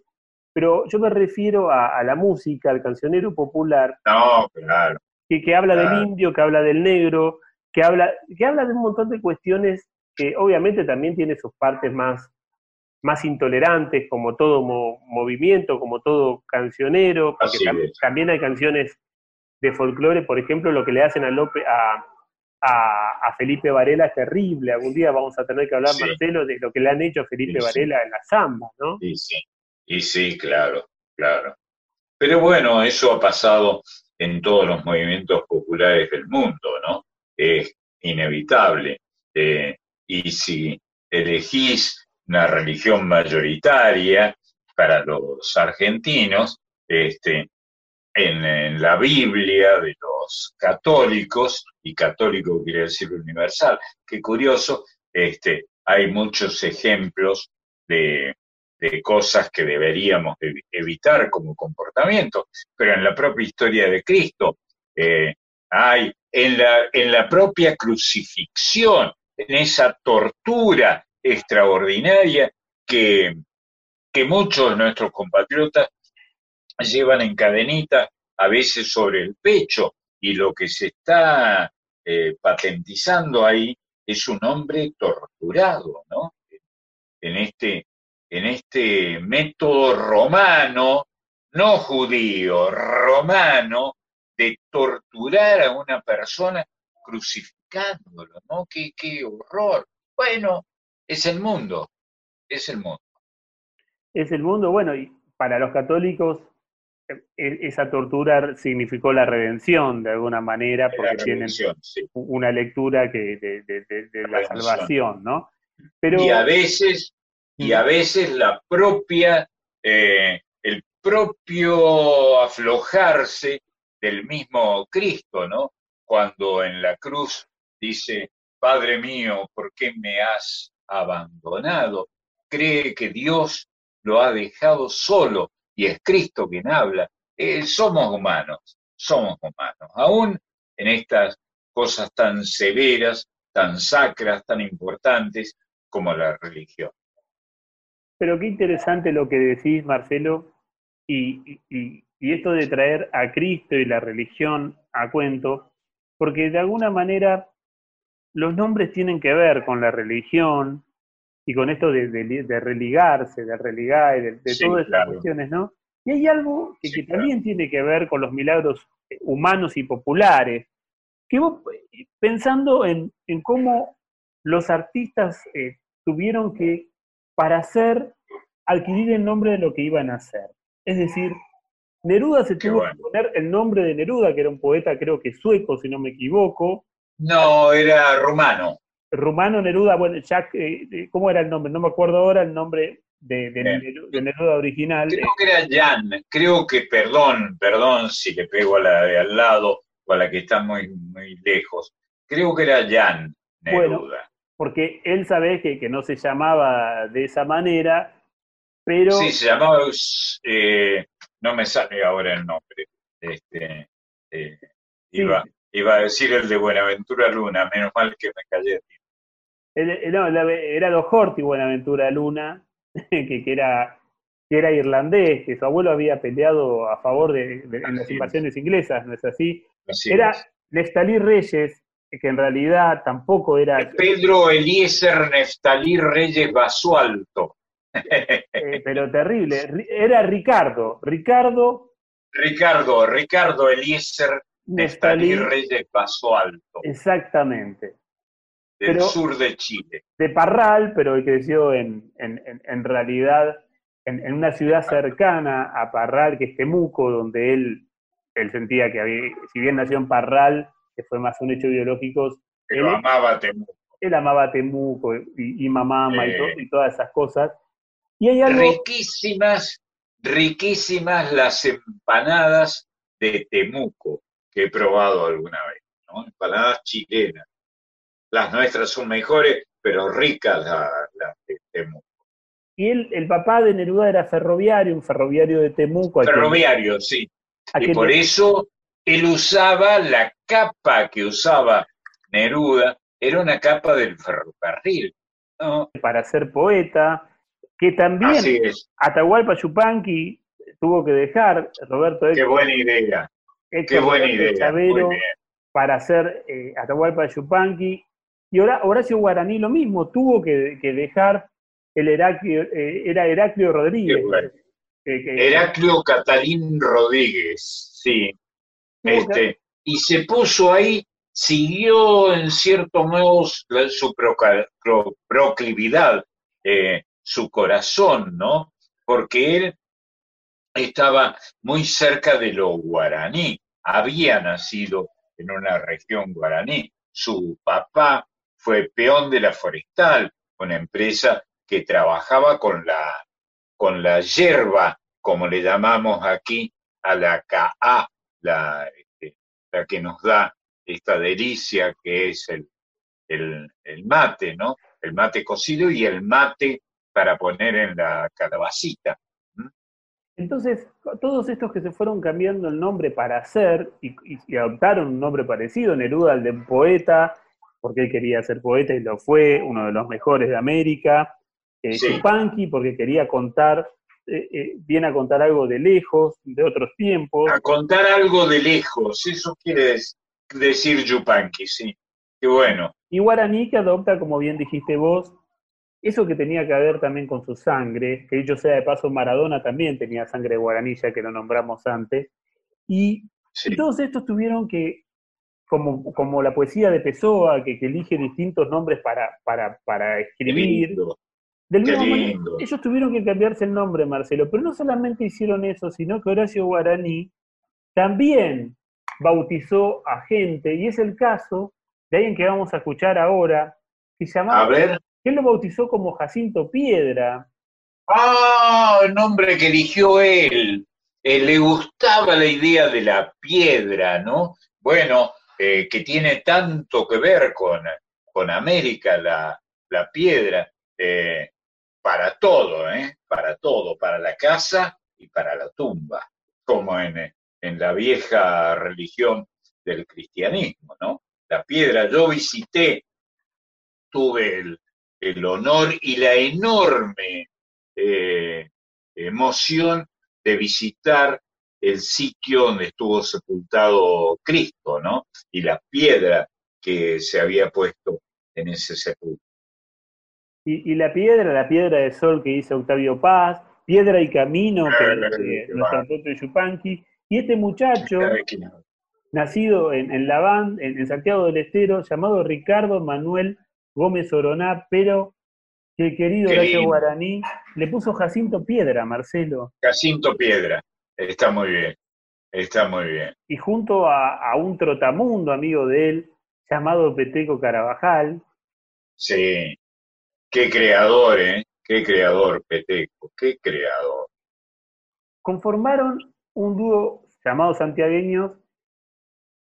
pero yo me refiero a, a la música, al cancionero popular, No, claro. Que, que habla del indio, que habla del negro, que habla, que habla de un montón de cuestiones que obviamente también tiene sus partes más, más intolerantes, como todo mo- movimiento, como todo cancionero, porque Así tam- es. también hay canciones de folclore, por ejemplo, lo que le hacen a, Lope, a, a- a Felipe Varela es terrible. Algún día vamos a tener que hablar, Sí. Marcelo, de lo que le han hecho a Felipe Sí, sí. Varela en la samba, ¿no? Y sí, y sí, claro, claro. Pero bueno, eso ha pasado en todos los movimientos populares del mundo, ¿no? Es inevitable. Eh, y si elegís una religión mayoritaria para los argentinos, este, en, la Biblia de los católicos, y católico quiere decir universal, qué curioso, este, hay muchos ejemplos de, de cosas que deberíamos evitar como comportamiento, pero en la propia historia de Cristo eh, hay, en la, en la propia crucifixión, en esa tortura extraordinaria que, que muchos de nuestros compatriotas llevan en cadenita, a veces sobre el pecho, y lo que se está eh, patentizando ahí es un hombre torturado, ¿no? En este, en este método romano, no judío, romano, de torturar a una persona crucificándolo, ¿no? Qué, qué horror. Bueno, es el mundo, es el mundo. Es el mundo, bueno, y para los católicos e, esa tortura significó la redención de alguna manera, porque tienen una lectura que de, la, salvación, ¿no? Pero, y a veces, y a veces la propia, eh, el propio aflojarse del mismo Cristo, ¿no? Cuando en la cruz dice, Padre mío, ¿por qué me has abandonado? Cree que Dios lo ha dejado solo y es Cristo quien habla. Eh, somos humanos, somos humanos, aún en estas cosas tan severas, tan sacras, tan importantes como la religión. Pero qué interesante lo que decís, Marcelo, y, y, esto de traer a Cristo y la religión a cuento, porque de alguna manera los nombres tienen que ver con la religión, y con esto de, de, religarse, de religar, de, de todas estas cuestiones, ¿no? Y hay algo que, también tiene que ver con los milagros eh, humanos y populares, que vos, eh, pensando en, en cómo los artistas eh, tuvieron que, para hacer, adquirir el nombre de lo que iban a hacer. Es decir, Neruda se tuvo que poner el nombre de Neruda, que era un poeta creo que sueco, si no me equivoco. No, era rumano. Rumano Neruda, bueno, Jack, eh, ¿cómo era el nombre? No me acuerdo ahora el nombre de, Neruda, original. Creo que era Jan, creo que, perdón, perdón si le pego a la de al lado o a la que está muy, muy lejos, creo que era Jan Neruda. Porque él sabe que, que no se llamaba de esa manera, pero... Sí, se llamaba, eh, no me sale ahora el nombre, este, iba, iba a decir el de Buenaventura Luna, menos mal que me callé. No, era los Horty Buenaventura Luna, que, era, que era irlandés, que su abuelo había peleado a favor de, las invasiones inglesas, ¿no es así? era Neftalí Reyes, que en realidad tampoco era... Pedro Eliezer Neftalí Reyes Basualto. Eh, pero terrible. Era Ricardo. Ricardo. Ricardo, Ricardo Eliezer Neftalí Reyes Basualto. Exactamente del sur de Chile. De Parral, pero que creció en, en, en realidad en, una ciudad cercana a Parral, que es Temuco, donde él, él sentía que había, si bien nació en Parral, que fue más un hecho biológico, él amaba Temuco. Él amaba Temuco y, y mamá y, y, todas esas cosas. Y hay algo... Riquísimas, riquísimas las empanadas de Temuco que he probado alguna vez, ¿no? Empanadas chilenas las nuestras son mejores, pero ricas las, de Temuco. Y él, el papá de Neruda era ferroviario, un ferroviario de Temuco. Ferroviario, sí. Y por eso él usaba la capa que usaba Neruda, era una capa del ferrocarril. Para ser poeta, que también Atahualpa Yupanqui tuvo que dejar, Roberto. Qué buena idea. Qué buena idea. para hacer eh, Atahualpa Yupanqui y Horacio Guaraní lo mismo, tuvo que, dejar el Heraclio, eh, era Heraclio Rodríguez. Heraclio Catalín Rodríguez, sí. Este, y se puso ahí, siguió en cierto modo su proclividad, eh, su corazón, ¿no? Porque él estaba muy cerca de lo guaraní, había nacido en una región guaraní. Su papá fue peón de la Forestal, una empresa que trabajaba con la, con la hierba, como le llamamos aquí a la CA, la, este, la que nos da esta delicia que es el, el, mate, ¿no? El mate cocido y el mate para poner en la calabacita. Entonces, todos estos que se fueron cambiando el nombre para hacer y, y, adoptaron un nombre parecido, Neruda el de un poeta, porque él quería ser poeta y lo fue, uno de los mejores de América, eh, porque quería contar, eh, eh, viene a contar algo de lejos, de otros tiempos. A contar algo de lejos, eso quiere decir Yupanqui, sí. Qué bueno. Y Guaraní que adopta, como bien dijiste vos, eso que tenía que ver también con su sangre, que yo sea de paso, Maradona también tenía sangre de ya que lo nombramos antes, y, todos estos tuvieron que, como, como la poesía de Pessoa, que, elige distintos nombres para, para, para escribir, del mismo ellos tuvieron que cambiarse el nombre, Marcelo, pero no solamente hicieron eso, sino que Horacio Guaraní también bautizó a gente, y es el caso de alguien que vamos a escuchar ahora, que se llamaba a ver. Él lo bautizó como Jacinto Piedra. Ah, el nombre que eligió él. Eh, le gustaba la idea de la piedra, ¿no? Bueno, eh, que tiene tanto que ver con, con América, la, la piedra, eh, para todo, ¿eh? Para todo, para la casa y para la tumba, como en, en la vieja religión del cristianismo, ¿no? La piedra, yo visité, tuve el, el honor y la enorme eh, emoción de visitar el sitio donde estuvo sepultado Cristo, ¿no? Y la piedra que se había puesto en ese sepulcro. Y, la piedra, la piedra de sol que hizo Octavio Paz, piedra y camino que, nos de Yupanqui, y este muchacho, nacido en, en Laván, en Santiago del Estero, llamado Ricardo Manuel Gómez Oroná, pero que el querido Horacio Guaraní le puso Jacinto Piedra, Marcelo. Jacinto Piedra, está muy bien, está muy bien. Y junto a, un trotamundo amigo de él, llamado Peteco Carabajal. Sí, qué creador, ¿eh? Qué creador, Peteco, qué creador. Conformaron un dúo llamado Santiagueños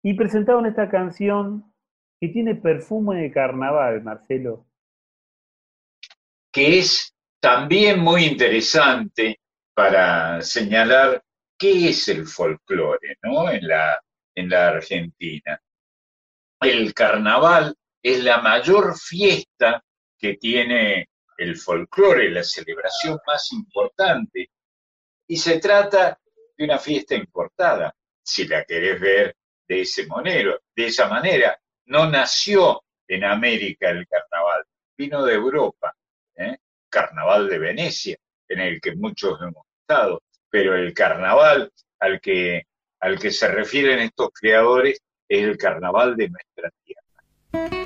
y presentaron esta canción que tiene perfume de carnaval, Marcelo. Que es también muy interesante para señalar qué es el folclore ¿no? en, la, en la Argentina. El carnaval es la mayor fiesta que tiene el folclore, la celebración más importante. Y se trata de una fiesta importada, si la querés ver de ese monero, de esa manera no nació en América el carnaval, vino de Europa, ¿eh? carnaval de Venecia, en el que muchos hemos estado, pero el carnaval al que, al que se refieren estos creadores es el carnaval de nuestra tierra.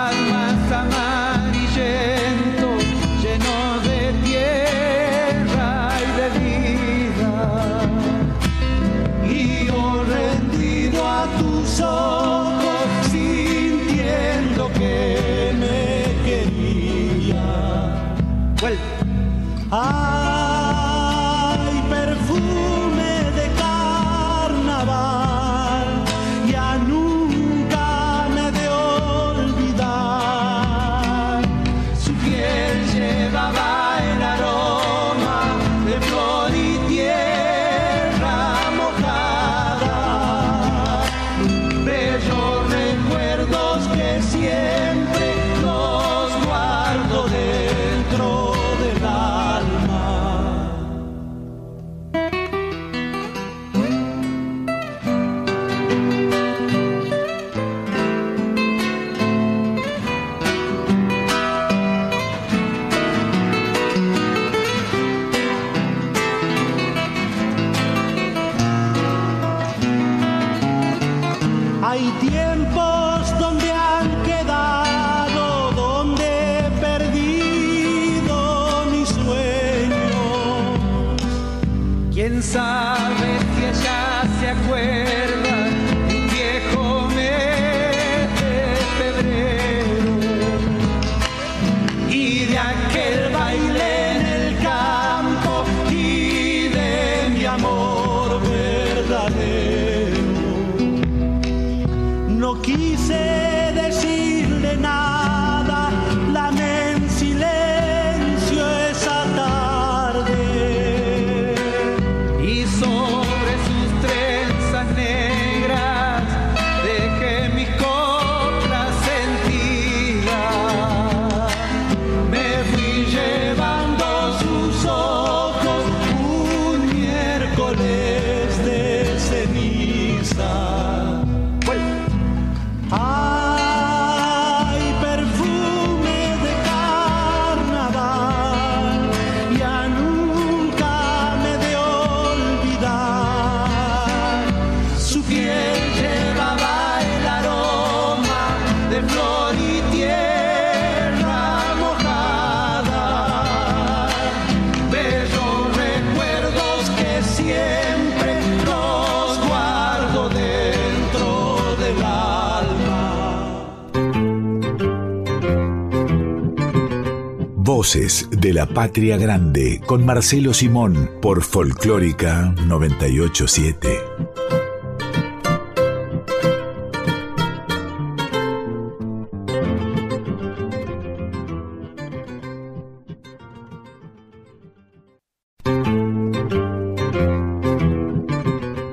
Voces de la Patria Grande con Marcelo Simón por Folclórica 987.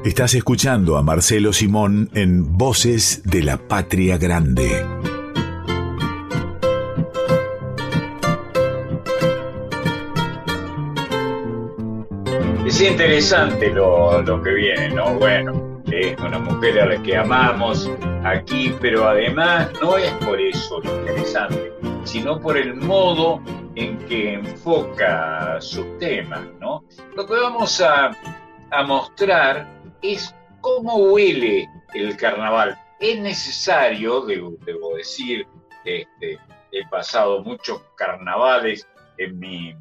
Estás escuchando a Marcelo Simón en Voces de la Patria Grande. Interesante lo, lo que viene, ¿no? Bueno, es una mujer a la que amamos aquí, pero además no es por eso lo interesante, sino por el modo en que enfoca sus temas, ¿no? Lo que vamos a, a mostrar es cómo huele el carnaval. Es necesario, debo, debo decir, este, he pasado muchos carnavales en mi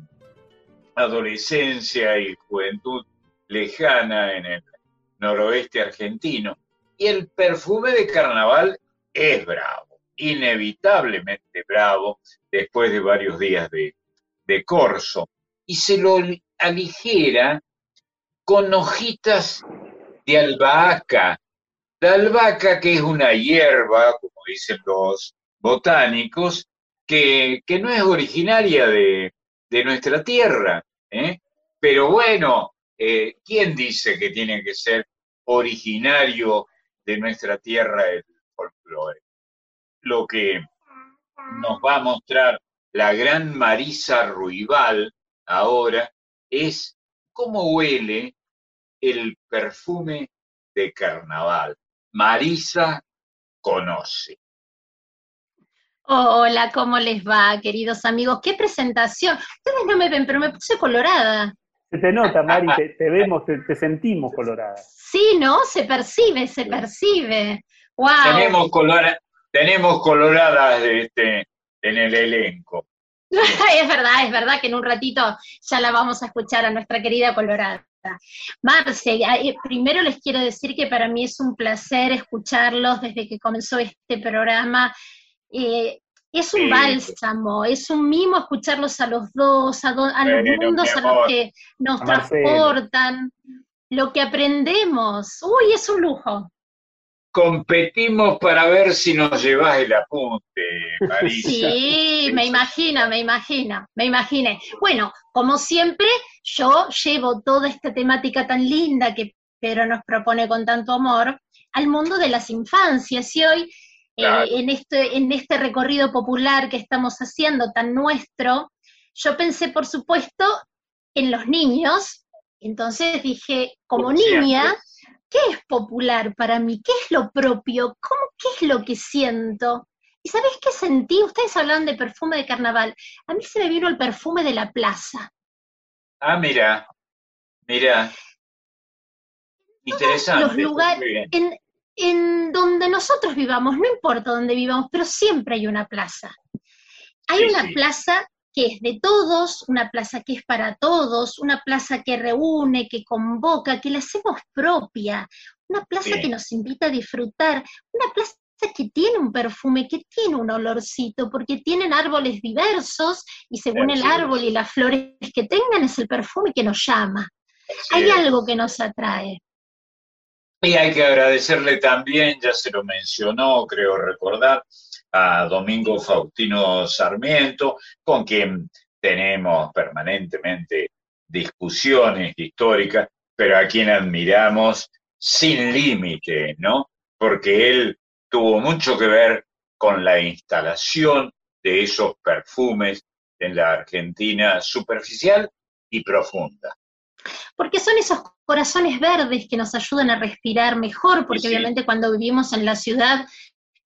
adolescencia y juventud lejana en el noroeste argentino. Y el perfume de carnaval es bravo, inevitablemente bravo, después de varios días de, de corso. Y se lo aligera con hojitas de albahaca. La albahaca, que es una hierba, como dicen los botánicos, que, que no es originaria de, de nuestra tierra. ¿Eh? Pero bueno, eh, ¿quién dice que tiene que ser originario de nuestra tierra el folclore? Lo que nos va a mostrar la gran Marisa Ruibal ahora es cómo huele el perfume de carnaval. Marisa conoce. Hola, ¿cómo les va, queridos amigos? ¡Qué presentación! Ustedes no me ven, pero me puse colorada. Se te nota, Mari, te, te vemos, te, te sentimos colorada. Sí, ¿no? Se percibe, se percibe. ¡Wow! Tenemos, colora- tenemos coloradas este, en el elenco. es verdad, es verdad que en un ratito ya la vamos a escuchar a nuestra querida Colorada. Marce, eh, primero les quiero decir que para mí es un placer escucharlos desde que comenzó este programa. Eh, es un Sí. bálsamo, es un mimo escucharlos a los dos, a, do- a los mundos a los que nos transportan, lo que aprendemos. Uy, es un lujo. Competimos para ver si nos llevas el apunte, Marisa. Sí, me imagino, me imagino, me imaginé. Bueno, como siempre, yo llevo toda esta temática tan linda que Pedro nos propone con tanto amor al mundo de las infancias. Y hoy, eh, en, este, en este recorrido popular que estamos haciendo, tan nuestro, yo pensé, por supuesto, en los niños. Entonces dije, como niña, ¿qué es popular para mí? ¿Qué es lo propio? ¿Cómo, ¿Qué es lo que siento? ¿Y sabés qué sentí? Ustedes hablan de perfume de carnaval. A mí se me vino el perfume de la plaza. Ah, mira, mira. Interesante. Los lugares, en, en donde nosotros vivamos, no importa dónde vivamos, pero siempre hay una plaza. Hay Sí, una sí. plaza que es de todos, una plaza que es para todos, una plaza que reúne, que convoca, que la hacemos propia, una plaza que nos invita a disfrutar, una plaza que tiene un perfume, que tiene un olorcito, porque tienen árboles diversos y según el árbol y las flores que tengan es el perfume que nos llama. Hay algo que nos atrae. Y hay que agradecerle también, ya se lo mencionó, creo recordar, a Domingo Faustino Sarmiento, con quien tenemos permanentemente discusiones históricas, pero a quien admiramos sin límite, ¿no? Porque él tuvo mucho que ver con la instalación de esos perfumes en la Argentina superficial y profunda. Porque son esos corazones verdes que nos ayudan a respirar mejor, porque obviamente cuando vivimos en la ciudad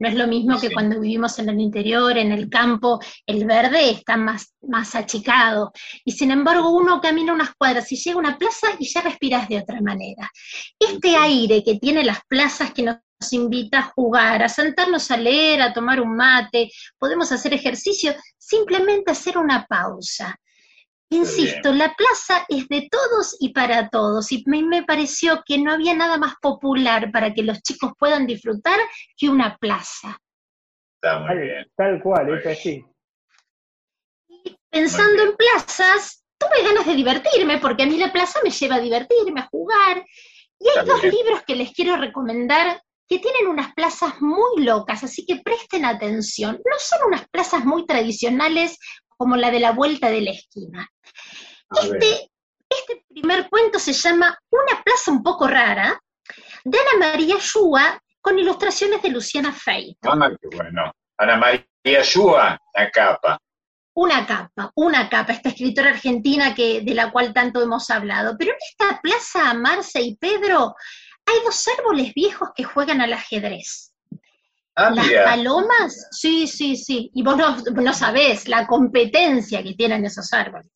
no es lo mismo que cuando vivimos en el interior, en el campo, el verde está más, más achicado. Y sin embargo, uno camina unas cuadras y llega a una plaza y ya respiras de otra manera. Este aire que tiene las plazas que nos invita a jugar, a sentarnos a leer, a tomar un mate, podemos hacer ejercicio, simplemente hacer una pausa. Insisto, la plaza es de todos y para todos, y me, me pareció que no había nada más popular para que los chicos puedan disfrutar que una plaza. Está muy bien. Tal cual, es así. Y pensando en plazas, tuve ganas de divertirme, porque a mí la plaza me lleva a divertirme, a jugar. Y hay dos libros que les quiero recomendar que tienen unas plazas muy locas, así que presten atención. No son unas plazas muy tradicionales como la de la vuelta de la esquina. Este, este, primer cuento se llama Una plaza un poco rara, de Ana María Shua, con ilustraciones de Luciana Fey. Ah, qué bueno. Ana María Shua, la capa. Una capa, una capa, esta escritora argentina que, de la cual tanto hemos hablado. Pero en esta plaza, Marce y Pedro, hay dos árboles viejos que juegan al ajedrez. Ah, Las palomas, sí, sí, sí, y vos no, no sabés la competencia que tienen esos árboles.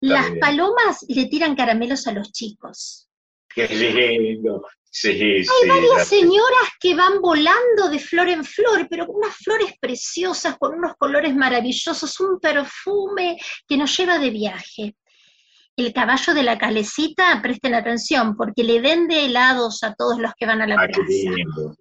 Las palomas le tiran caramelos a los chicos. Qué lindo. Sí, Hay sí, varias señoras que van volando de flor en flor, pero con unas flores preciosas, con unos colores maravillosos, un perfume que nos lleva de viaje. El caballo de la calecita, presten atención, porque le vende helados a todos los que van a la Ah, qué plaza. lindo.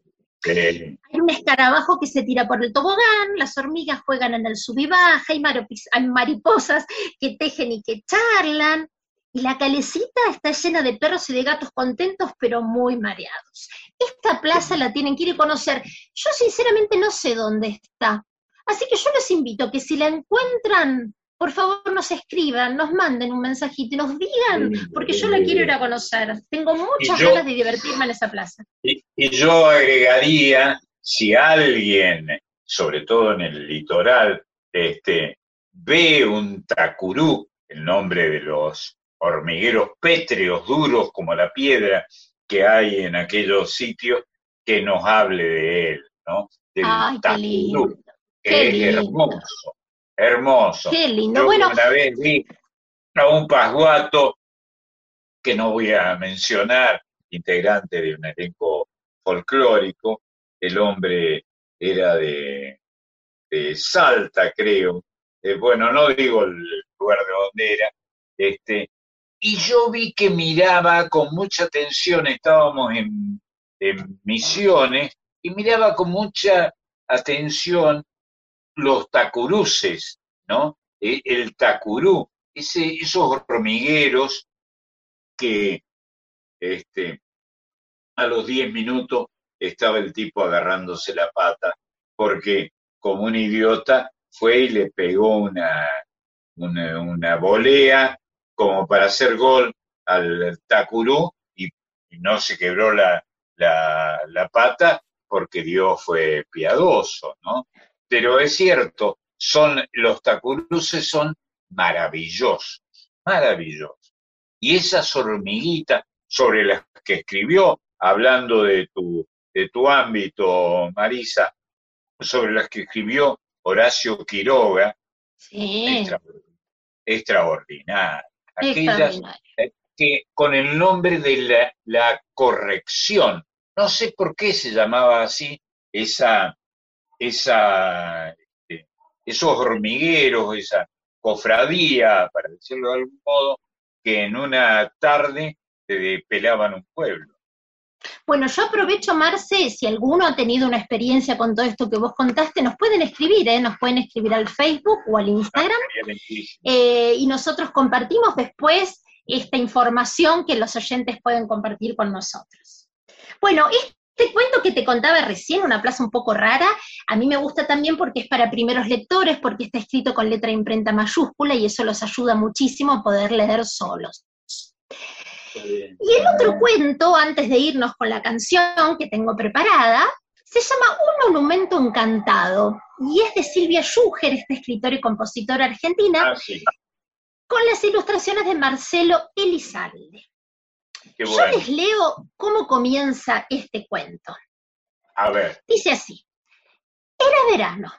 Hay un escarabajo que se tira por el tobogán, las hormigas juegan en el sub y baja, hay, mariposas que tejen y que charlan, y la calecita está llena de perros y de gatos contentos, pero muy mareados. Esta plaza la tienen que ir conocer. Yo sinceramente no sé dónde está. Así que yo les invito que si la encuentran, por favor nos escriban, nos manden un mensajito y nos digan, porque yo la quiero ir a conocer. Tengo muchas yo- ganas de divertirme en esa plaza. Y, y yo agregaría, si alguien, sobre todo en el litoral, este, ve un tacurú, el nombre de los hormigueros pétreos duros como la piedra que hay en aquellos sitios, que nos hable de él, ¿no? Del Ay, qué tacurú, lindo. que qué es lindo. hermoso, hermoso. Qué lindo. Yo Bueno, una vez vi a un pasguato que no voy a mencionar, integrante de un elenco folclórico, el hombre era de, de Salta, creo, Eh, bueno, no digo el lugar de donde era, este, y yo vi que miraba con mucha atención, estábamos en, en Misiones, y miraba con mucha atención los tacuruces, ¿no? E- El tacurú, esos hormigueros que este, a los 10 minutos estaba el tipo agarrándose la pata porque como un idiota fue y le pegó una, una, volea como para hacer gol al tacurú y, y no se quebró la, la, la pata porque Dios fue piadoso, ¿no? Pero es cierto, son, los tacuruces son maravillosos, maravillosos. Y esas hormiguitas sobre las que escribió, hablando de tu, de tu ámbito, Marisa, sobre las que escribió Horacio Quiroga, sí, extra- extraordinaria. Aquellas que con el nombre de la, la corrección, no sé por qué se llamaba así esa, esa, este, esos hormigueros, esa, cofradía, para decirlo de algún modo, que en una tarde te pelaban un pueblo. Bueno, yo aprovecho, Marce, si alguno ha tenido una experiencia con todo esto que vos contaste, nos pueden escribir, ¿eh? nos pueden escribir al Facebook o al Instagram, eh, y nosotros compartimos después esta información que los oyentes pueden compartir con nosotros. Bueno, este cuento que te contaba recién, una plaza un poco rara, a mí me gusta también porque es para primeros lectores, porque está escrito con letra imprenta mayúscula y eso los ayuda muchísimo a poder leer solos. Y el otro cuento, antes de irnos con la canción que tengo preparada, se llama Un monumento encantado y es de Silvia Schuger, esta escritora y compositora argentina, ah, con las ilustraciones de Marcelo Elizalde. Yo les leo cómo comienza este cuento. A ver. Dice así, era verano.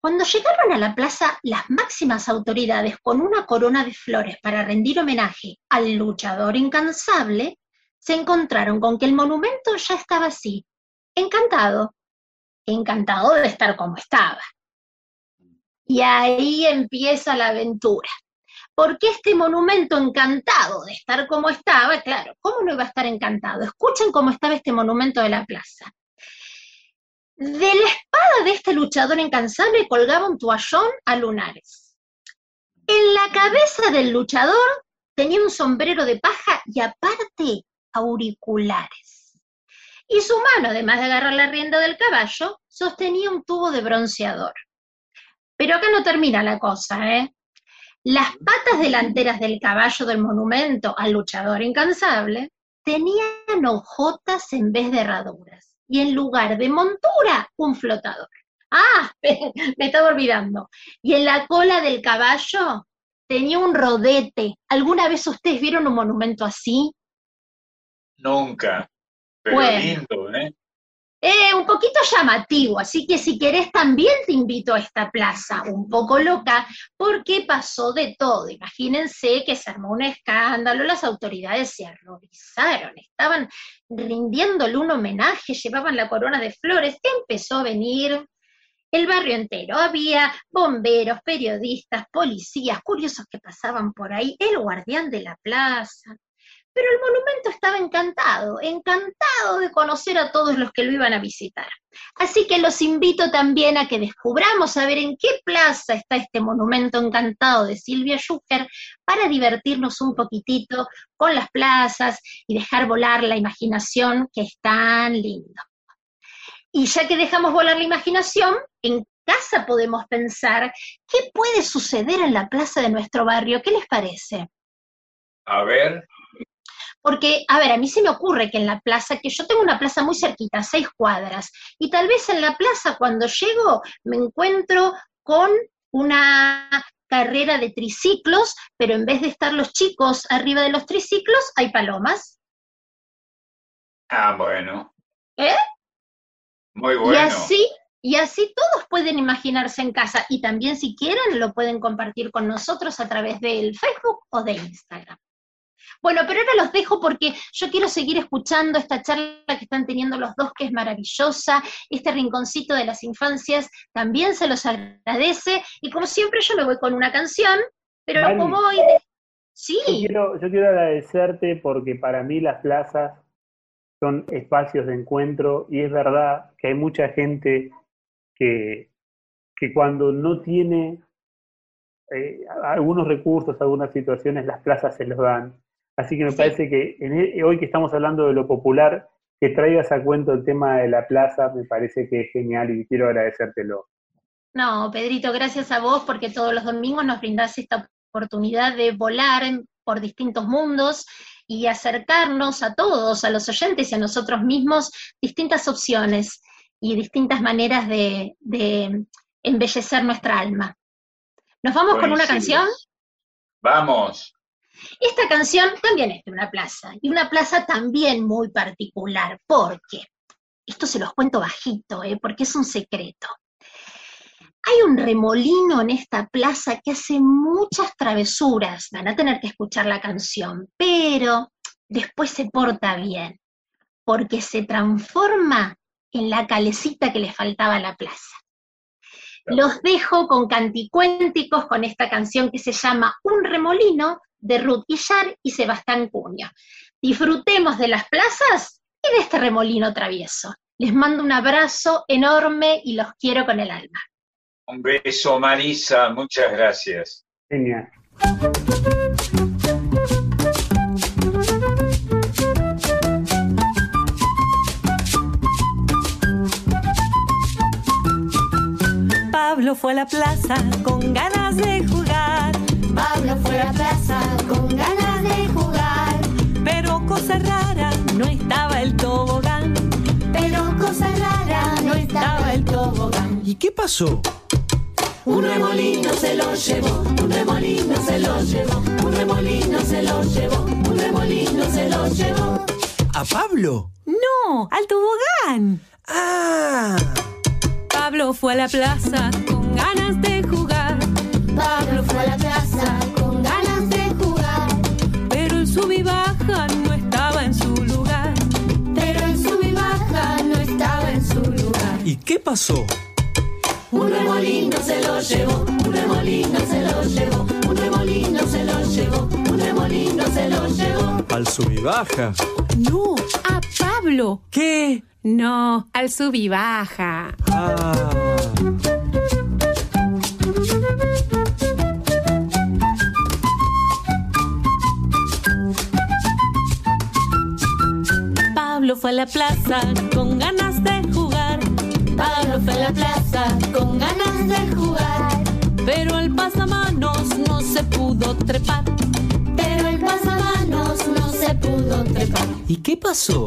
Cuando llegaron a la plaza las máximas autoridades con una corona de flores para rendir homenaje al luchador incansable, se encontraron con que el monumento ya estaba así, encantado, encantado de estar como estaba. Y ahí empieza la aventura. Porque este monumento encantado de estar como estaba, claro, ¿cómo no iba a estar encantado? Escuchen cómo estaba este monumento de la plaza. De la espada de este luchador incansable colgaba un toallón a lunares. En la cabeza del luchador tenía un sombrero de paja y aparte auriculares. Y su mano, además de agarrar la rienda del caballo, sostenía un tubo de bronceador. Pero acá no termina la cosa, ¿eh? Las patas delanteras del caballo del monumento al luchador incansable tenían hojotas en vez de herraduras y en lugar de montura, un flotador. Ah, me estaba olvidando. Y en la cola del caballo tenía un rodete. ¿Alguna vez ustedes vieron un monumento así? Nunca. Pero lindo, ¿eh? Eh, un poquito llamativo, así que si querés también te invito a esta plaza, un poco loca, porque pasó de todo. Imagínense que se armó un escándalo, las autoridades se horrorizaron, estaban rindiéndole un homenaje, llevaban la corona de flores, empezó a venir el barrio entero. Había bomberos, periodistas, policías, curiosos que pasaban por ahí, el guardián de la plaza, pero el monumento estaba encantado, encantado de conocer a todos los que lo iban a visitar. Así que los invito también a que descubramos a ver en qué plaza está este monumento encantado de Silvia Schucker para divertirnos un poquitito con las plazas y dejar volar la imaginación que es tan lindo. Y ya que dejamos volar la imaginación, en casa podemos pensar qué puede suceder en la plaza de nuestro barrio. ¿Qué les parece? A ver. Porque, a ver, a mí se me ocurre que en la plaza, que yo tengo una plaza muy cerquita, seis cuadras, y tal vez en la plaza cuando llego me encuentro con una carrera de triciclos, pero en vez de estar los chicos arriba de los triciclos, hay palomas. Ah, bueno. ¿Eh? Muy bueno. Y así, y así todos pueden imaginarse en casa y también si quieren lo pueden compartir con nosotros a través del Facebook o de Instagram. Bueno, pero ahora los dejo porque yo quiero seguir escuchando esta charla que están teniendo los dos, que es maravillosa. Este rinconcito de las infancias también se los agradece. Y como siempre, yo me voy con una canción, pero como hoy. Sí. Yo quiero, yo quiero agradecerte porque para mí las plazas son espacios de encuentro y es verdad que hay mucha gente que, que cuando no tiene eh, algunos recursos, algunas situaciones, las plazas se los dan. Así que me parece que e, hoy que estamos hablando de lo popular, que traigas a cuento el tema de la plaza, me parece que es genial y quiero agradecértelo. No, Pedrito, gracias a vos porque todos los domingos nos brindás esta oportunidad de volar por distintos mundos y acercarnos a todos, a los oyentes y a nosotros mismos, distintas opciones y distintas maneras de, embellecer nuestra alma. ¿Nos vamos con una canción? Vamos. Esta canción también es de una plaza, y una plaza también muy particular, porque, esto se los cuento bajito, ¿eh? porque es un secreto. Hay un remolino en esta plaza que hace muchas travesuras, van a tener que escuchar la canción, pero después se porta bien, porque se transforma en la calecita que le faltaba a la plaza. Los dejo con canticuénticos con esta canción que se llama Un remolino de Ruth Guillar y Sebastián Cuño. Disfrutemos de las plazas y de este remolino travieso. Les mando un abrazo enorme y los quiero con el alma. Un beso, Marisa, muchas gracias. Genial. Pablo fue a la plaza con ganas de jugar. Pablo fue a la plaza con ganas de jugar. Pero cosa rara, no estaba el tobogán. Pero cosa rara, no estaba el tobogán. ¿Y qué pasó? Un remolino se lo llevó, un remolino se lo llevó, un remolino se lo llevó, un remolino se lo llevó. ¿A Pablo? No, al tobogán. Ah. Pablo fue a la plaza con ganas de jugar. Pablo fue a la plaza con ganas de jugar. Pero el sub y baja no estaba en su lugar. Pero el sub y baja no estaba en su lugar. ¿Y qué pasó? Un remolino se lo llevó, un remolino se lo llevó, un remolino se lo llevó, un remolino se lo llevó. Al sub y baja. No, a Pablo. ¿Qué? No, al sub y baja. Ah. Pablo fue a la plaza con ganas de jugar. Pablo fue a la plaza con ganas de jugar. Pero el pasamanos no se pudo trepar. Pero el pasamanos no se pudo trepar. ¿Y qué pasó?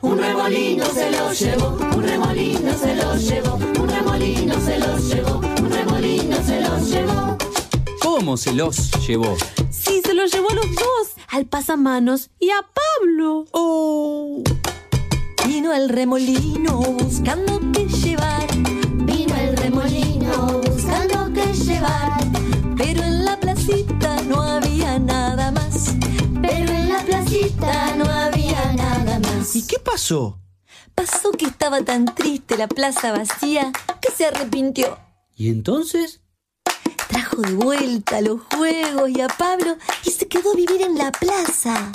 Un remolino se lo llevó, un remolino se lo llevó, un remolino se lo llevó, un remolino se lo llevó. ¿Cómo se los llevó? Los llevó a los dos, al pasamanos y a Pablo. Oh. Vino el remolino buscando qué llevar. Vino el remolino buscando qué llevar. Pero en la placita no había nada más. Pero en la placita no había nada más. ¿Y qué pasó? Pasó que estaba tan triste la plaza vacía que se arrepintió. ¿Y entonces? Trajo de vuelta los juegos y a Pablo y se quedó a vivir en la plaza.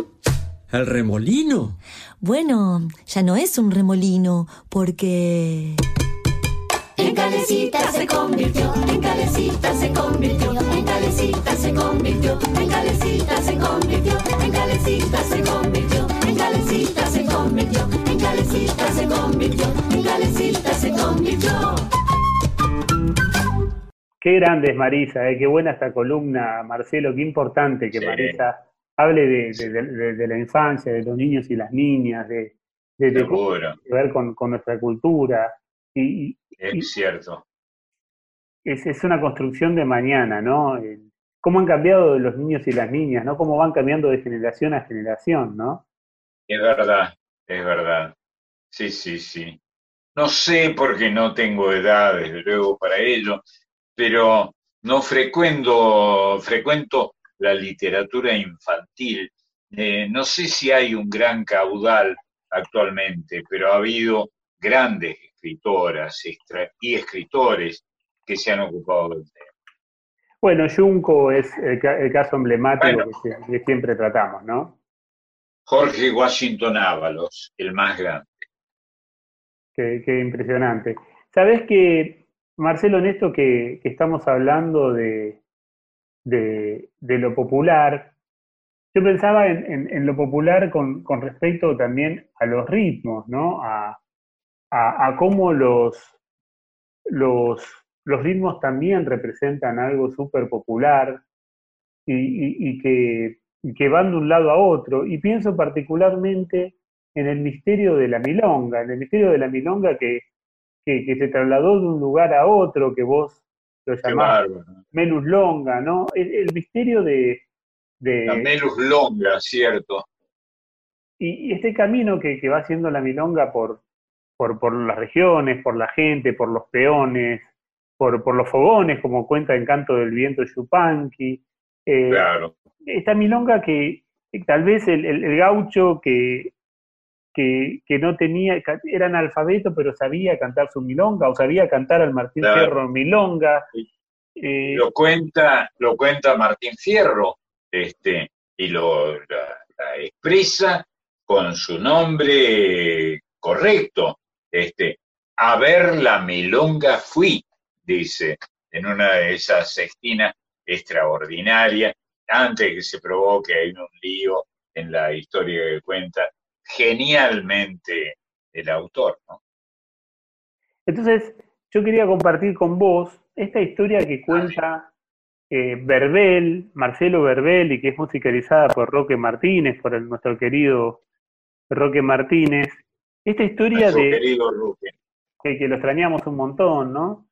¿El remolino? Bueno, ya no es un remolino, porque... En calecita se convirtió, en calecita se convirtió, en calecita se convirtió, en calecita se convirtió, en calecita se convirtió, en calecita se convirtió, en calecita se convirtió, en calecita se convirtió. Qué grande es Marisa, eh, qué buena esta columna, Marcelo, qué importante que Sí. Marisa hable de, de- de- de la infancia, de los niños y las niñas, de, cómo tiene que ver con, con nuestra cultura. Y, y es cierto. es, es una construcción de mañana, ¿no? Cómo han cambiado los niños y las niñas, ¿no? Cómo van cambiando de generación a generación, ¿no? Es verdad, es verdad. Sí, sí, sí. No sé porque no tengo edad, desde luego, para ello, pero no frecuento, frecuento la literatura infantil. Eh, no sé si hay un gran caudal actualmente, pero ha habido grandes escritoras y escritores que se han ocupado del tema. Bueno, Junco es el, ca- el caso emblemático Bueno. que, se- que siempre tratamos, ¿no? Jorge Washington Ábalos, el más grande. Qué, qué impresionante. Sabes que, Marcelo, en esto que, estamos hablando de, de, lo popular, yo pensaba en, en- lo popular con, con respecto también a los ritmos, ¿no? A, a- cómo los, los, los ritmos también representan algo súper popular y- y que, y que van de un lado a otro. Y pienso particularmente en el misterio de la milonga, en el misterio de la milonga que, que, que se trasladó de un lugar a otro, que vos lo llamás. Melus Longa, ¿no? El, el misterio de, de- La Melus Longa, cierto. y, y este camino que, que va haciendo la milonga por, por, por las regiones, por la gente, por los peones, por, por los fogones, como cuenta en Canto del Viento Yupanqui. eh, Claro. esta milonga que que tal vez el, el- el gaucho que, que, que no tenía, era analfabeto, pero sabía cantar su milonga, o sabía cantar al Martín Claro. Fierro milonga. Eh, Lo cuenta, lo cuenta Martín Fierro, este, y lo la- la expresa con su nombre correcto. Este, a ver la milonga fui, dice, en una de esas sextinas extraordinarias, antes que se provoque hay un lío en la historia que cuenta genialmente el autor, ¿no? Entonces, yo quería compartir con vos esta historia que cuenta eh, Verbel, Marcelo Verbel, y que es musicalizada por Roque Martínez, por el- nuestro querido Roque Martínez. Esta historia de querido que, que lo extrañamos un montón, ¿no?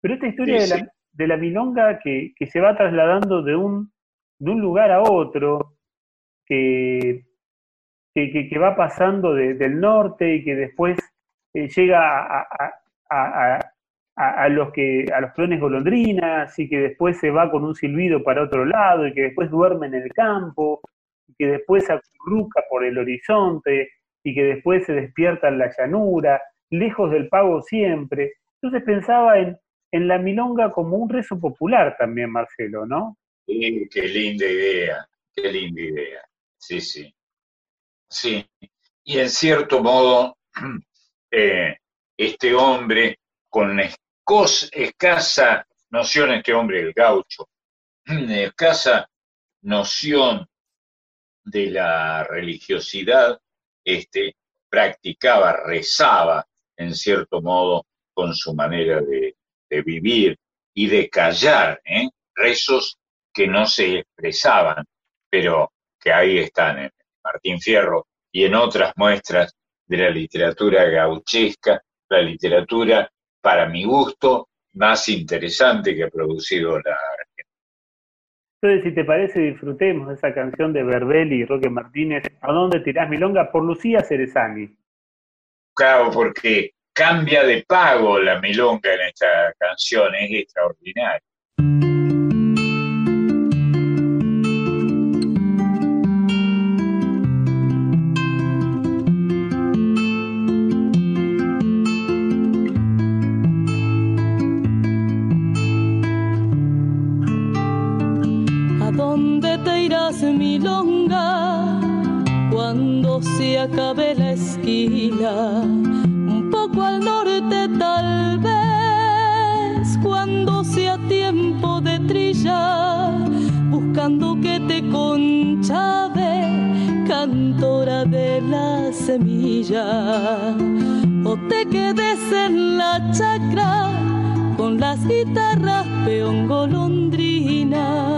Pero esta historia Sí, de, la, de la milonga que, que se va trasladando de un, de un lugar a otro, que, que, va pasando de- del norte y que después eh, llega a, a- los que a los clones golondrinas y que después se va con un silbido para otro lado y que después duerme en el campo y que después se por el horizonte y que después se despierta en la llanura, lejos del pago siempre. Entonces pensaba en, en la milonga como un rezo popular también, Marcelo, ¿no? Sí, qué linda idea, qué linda idea. Sí, sí. Sí. Y en cierto modo, eh, este hombre con escasa noción, este hombre, el gaucho, escasa noción de la religiosidad, este, practicaba, rezaba, en cierto modo, con su manera de, vivir y de callar, ¿eh? rezos que no se expresaban, pero que ahí están en Martín Fierro y en otras muestras de la literatura gauchesca, la literatura, para mi gusto, más interesante que ha producido la Entonces, si te parece, disfrutemos de esa canción de Verbel y Roque Martínez, ¿A dónde tirás milonga? por Lucía Cerezani. Claro, porque cambia de pago la milonga en esta canción, es extraordinario. Milonga, cuando se acabe la esquila? Un poco al norte tal vez, cuando sea tiempo de trillar, buscando que te conchave, cantora de la semilla. O te quedes en la chacra con las guitarras peón golondrina.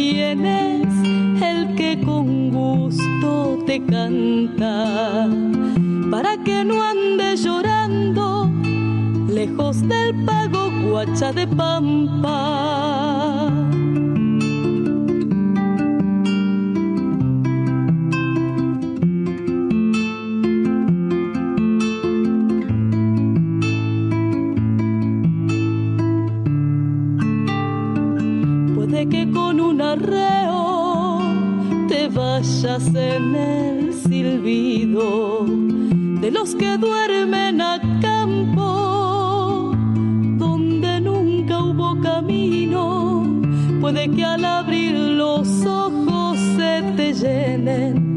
Quién es el que con gusto te canta, para que no ande llorando lejos del pago guacha de pampa. De los que duermen a campo donde nunca hubo camino. Puede que al abrir los ojos se te llenen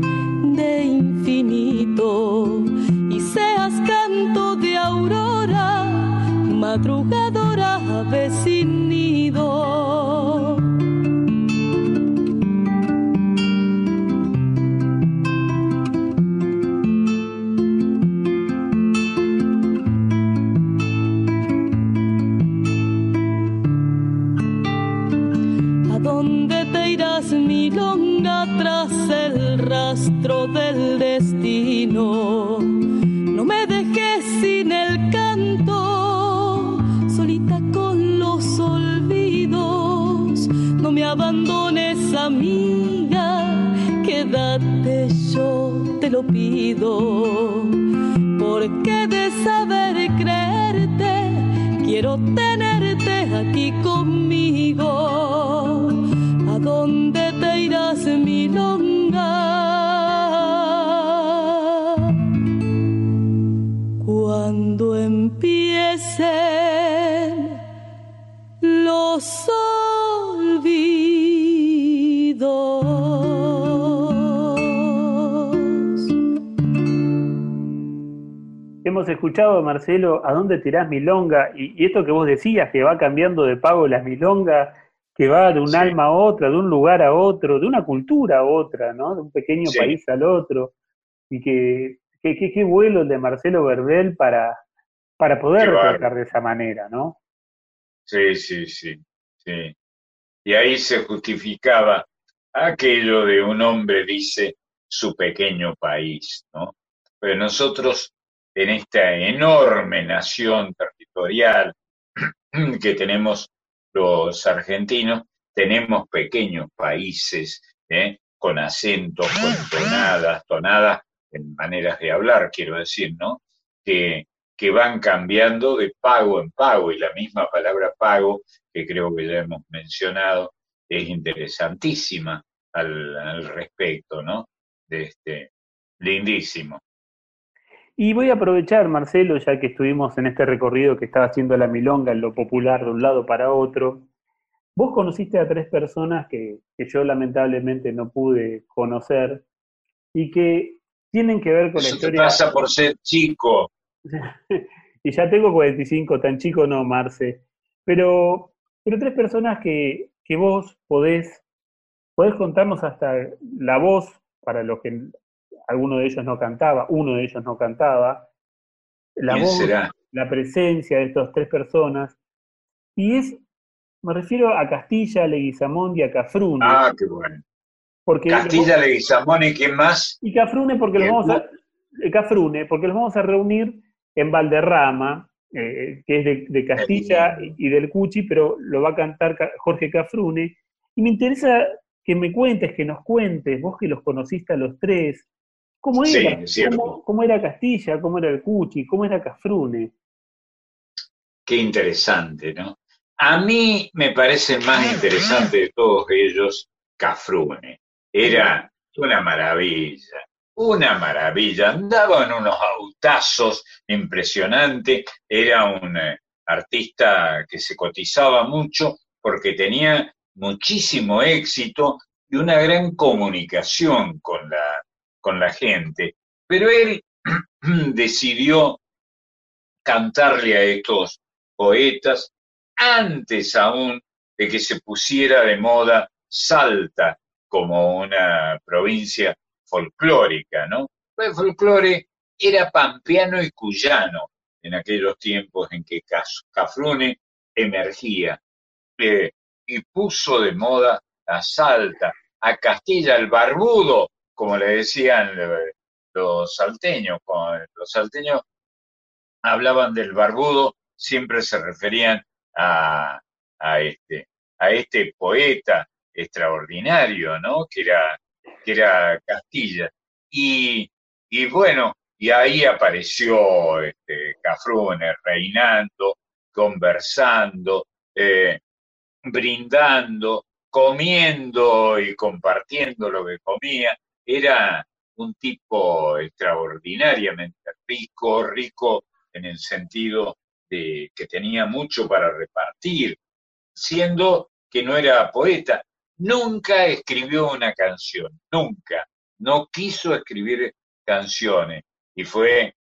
de infinito y seas canto de aurora, madrugadora ave escuchado, Marcelo, ¿a dónde tirás milonga? Y, y esto que vos decías, que va cambiando de pago las milongas, que va de un Sí. alma a otra, de un lugar a otro, de una cultura a otra, ¿no? De un pequeño Sí. país al otro. Y que qué vuelo el de Marcelo Verdel para, para poder tratar de esa manera, ¿no? Sí, sí, sí, sí. Y ahí se justificaba aquello de un hombre dice su pequeño país, ¿no? Pero nosotros en esta enorme nación territorial que tenemos los argentinos, tenemos pequeños países, ¿eh? con acentos, con tonadas, tonadas en maneras de hablar, quiero decir, ¿no? Que, que van cambiando de pago en pago y la misma palabra pago, que creo que ya hemos mencionado, es interesantísima al, al respecto, ¿no? De este, lindísimo. Y voy a aprovechar, Marcelo, ya que estuvimos en este recorrido que estaba haciendo la milonga en lo popular de un lado para otro. Vos conociste a tres personas que, que yo lamentablemente no pude conocer y que tienen que ver con la Eso te historia. pasa por ser chico. y ya tengo 45, tan chico no, Marce. Pero, pero tres personas que, que vos podés, podés contarnos hasta la voz, para los que alguno de ellos no cantaba, uno de ellos no cantaba, la ¿Quién voz, será? la presencia de estas tres personas. Y es, me refiero a Castilla, Leguizamón y a Cafrune. Ah, qué bueno. porque Castilla, Leguizamón y quién más. y Cafrune porque los vamos a eh, Cafrune, porque los vamos a reunir en Valderrama, eh, que es de, de Castilla y, y del Cuchi, pero lo va a cantar Ca- Jorge Cafrune. Y me interesa que me cuentes, que nos cuentes, vos que los conociste a los tres, cómo era, cómo, cómo era Castilla, cómo era el Cuchi, cómo era Cafrune. Qué interesante, ¿no? A mí me parece más interesante de todos ellos Cafrune. Era una maravilla, una maravilla. Andaba en unos autazos impresionantes. Era un eh, artista que se cotizaba mucho porque tenía muchísimo éxito y una gran comunicación con la, con la gente. Pero él decidió cantarle a estos poetas antes aún de que se pusiera de moda Salta como una provincia folclórica, ¿no? El folclore era pampeano y cuyano en aquellos tiempos en que Cafrune emergía eh, y puso de moda a Salta, a Castilla el Barbudo, como le decían eh, los salteños. Los salteños hablaban del barbudo, siempre se referían a, a este, a este poeta extraordinario, ¿no? Que era, que era Castilla. Y, y bueno, y ahí apareció este, reinando, conversando, eh, brindando, comiendo y compartiendo lo que comía. Era un tipo extraordinariamente rico, rico en el sentido de que tenía mucho para repartir, siendo que no era poeta. Nunca escribió una canción, nunca. No quiso escribir canciones. Y fue,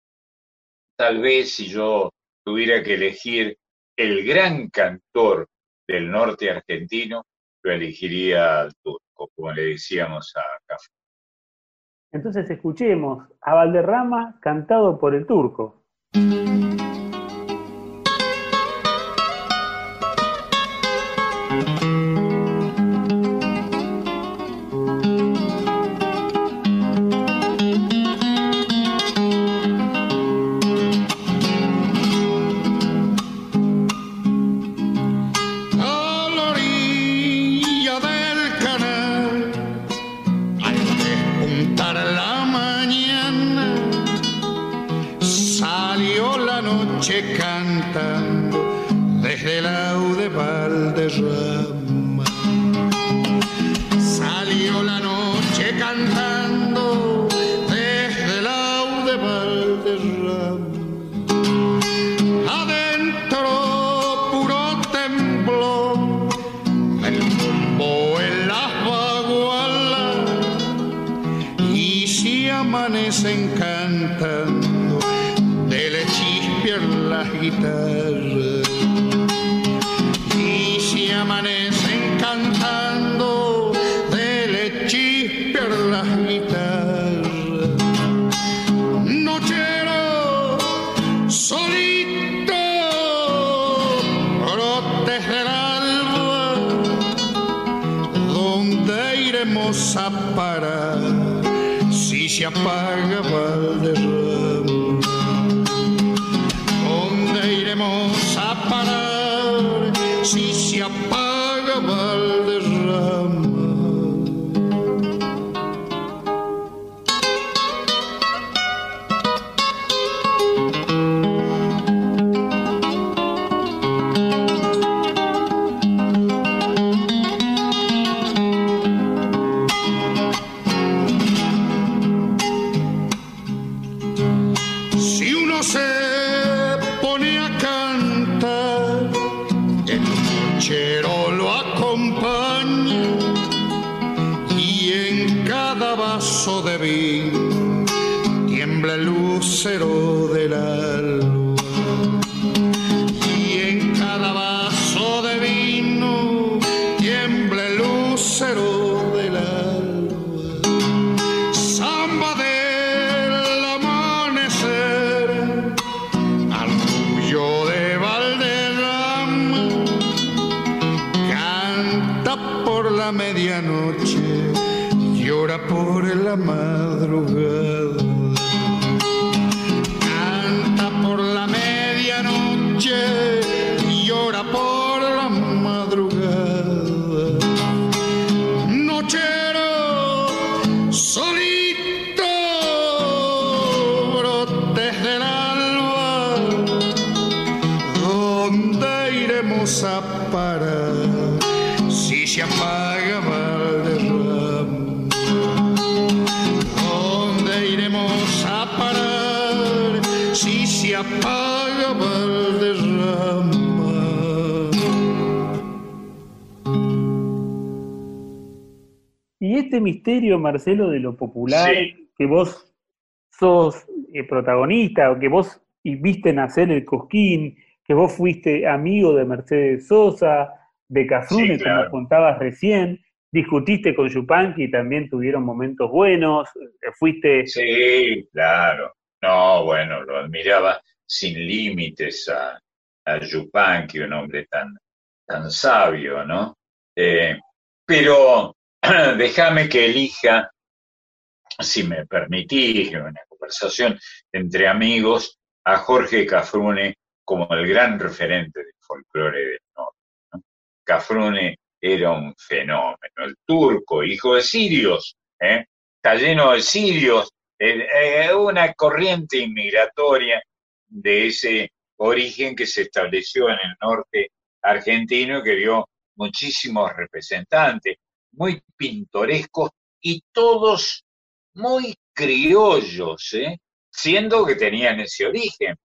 tal vez si yo tuviera que elegir el gran cantor del norte argentino, lo elegiría al turco, como le decíamos a Café. Entonces escuchemos a Valderrama cantado por el turco. Tiembla el lucero del alba. Este misterio, Marcelo, de lo popular, que vos sos eh, protagonista, o que vos viste nacer el Cosquín, que vos fuiste amigo de Mercedes Sosa, de Sí, claro. como contabas recién, discutiste con Yupanqui y también tuvieron momentos buenos, eh, fuiste... Sí, claro. No, bueno, lo admiraba sin límites a, a Yupanqui, un hombre tan, tan sabio, ¿no? Eh, pero déjame que elija, si me permitís, en una conversación entre amigos, a Jorge Cafrune como el gran referente del folclore del norte. ¿no? Cafrune era un fenómeno, el turco, hijo de sirios, ¿eh? está lleno de sirios, una corriente inmigratoria de ese origen que se estableció en el norte argentino y que dio muchísimos representantes, muy pintorescos y todos muy criollos, ¿eh? siendo que tenían ese origen.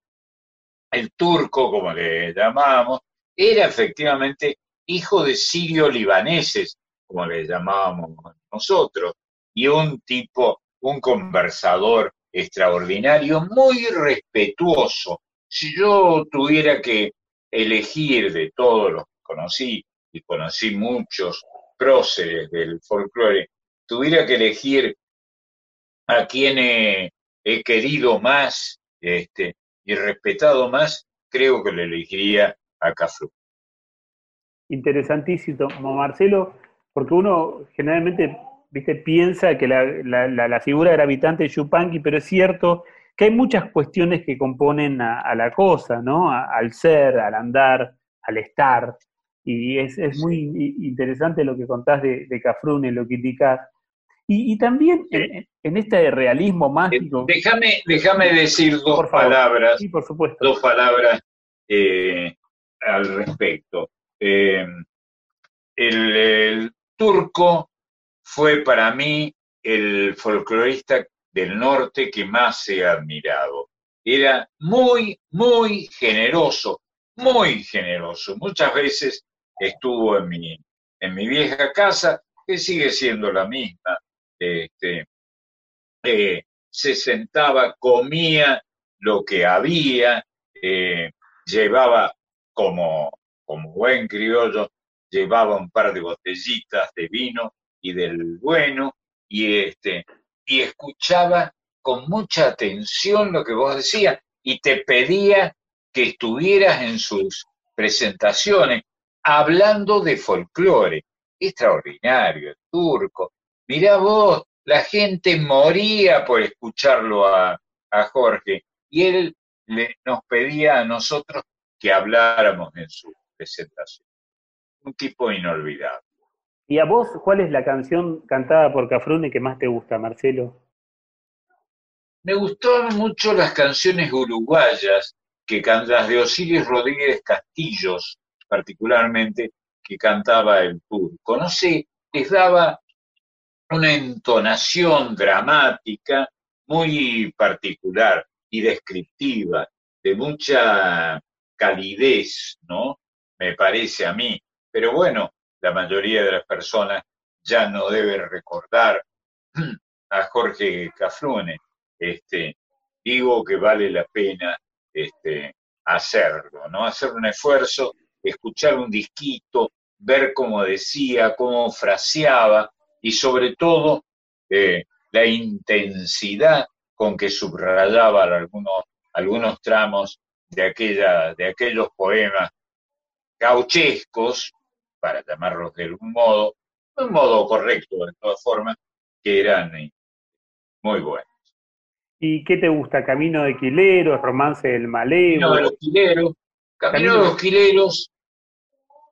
El turco, como le llamábamos, era efectivamente hijo de sirio-libaneses, como le llamábamos nosotros, y un tipo, un conversador extraordinario, muy respetuoso. Si yo tuviera que elegir de todos los que conocí, y conocí muchos próceres del folclore, tuviera que elegir a quien he, he querido más este, y respetado más, creo que le elegiría a Cafru. Interesantísimo, Marcelo, porque uno generalmente viste, piensa que la, la- la- la figura gravitante es Yupanqui, pero es cierto que hay muchas cuestiones que componen a, la cosa, ¿no? Al ser, al andar, al estar. Y es, es muy i- interesante lo que contás de, de Cafrune, lo que indicás. Y, y también en, en este realismo mágico. Déjame, déjame decir dos Por palabras, Sí, por supuesto. dos palabras eh, al respecto. Eh, el, el turco fue para mí el folclorista del norte que más he admirado. Era muy, muy generoso, muy generoso. Muchas veces estuvo en mi, en mi vieja casa, que sigue siendo la misma. Este, eh, se sentaba, comía lo que había, eh, llevaba como, como buen criollo, llevaba un par de botellitas de vino y del bueno, y, este, y escuchaba con mucha atención lo que vos decías, y te pedía que estuvieras en sus presentaciones hablando de folclore. Extraordinario, el turco. Mirá vos, la gente moría por escucharlo a, a Jorge, y él le, nos pedía a nosotros que habláramos en su presentación. Un tipo inolvidable. ¿Y a vos cuál es la canción cantada por Cafrune que más te gusta, Marcelo? Me gustaron mucho las canciones uruguayas, que can- las de Osiris Rodríguez Castillos, particularmente, que cantaba el turco. No sé, les daba una entonación dramática muy particular y descriptiva, de mucha calidez, ¿no? Me parece a mí. Pero bueno, la mayoría de las personas ya no deben recordar a Jorge Cafrune. Este, digo que vale la pena este, hacerlo, ¿no? Hacer un esfuerzo, escuchar un disquito, ver cómo decía, cómo fraseaba y sobre todo eh, la intensidad con que subrayaba algunos, algunos tramos de, aquella, de aquellos poemas gauchescos, para llamarlos de algún modo, de un modo correcto de todas formas, que eran eh, muy buenos. ¿Y qué te gusta? ¿Camino de Quileros, Romance del Malevo? Camino de los Quileros, Camino de los Quileros,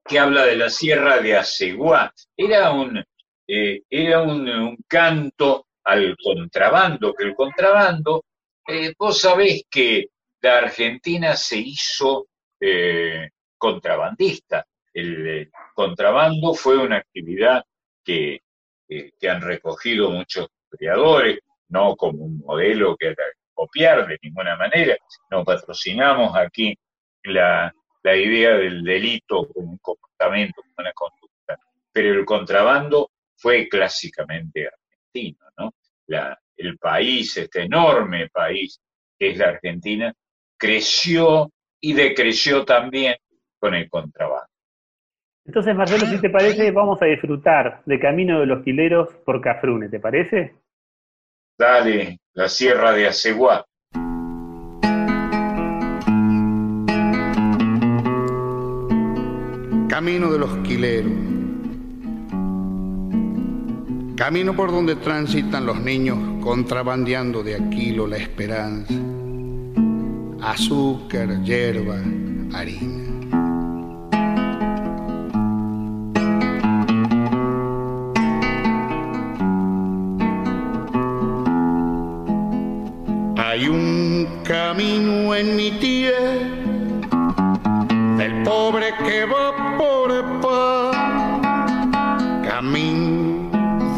que habla de la sierra de Aceguá. Era un, eh, era un, un canto al contrabando, que el contrabando, eh, vos sabés que la Argentina se hizo eh, contrabandista. El contrabando fue una actividad que, que- han recogido muchos historiadores, no como un modelo que copiar de ninguna manera. No patrocinamos aquí la, la idea del delito como un comportamiento, como una conducta, pero el contrabando fue clásicamente argentino, ¿no? La- el país, este enorme país que es la Argentina, creció y decreció también con el contrabando. Entonces, Marcelo, si te parece, vamos a disfrutar de Camino de los Quileros por Cafrune, ¿te parece? Dale, la sierra de Aceguá. Camino de los quileros. Camino por donde transitan los niños contrabandeando de Aquilo la esperanza. Azúcar, hierba, harina. Hay un camino en mi tierra del pobre que va por pan, camino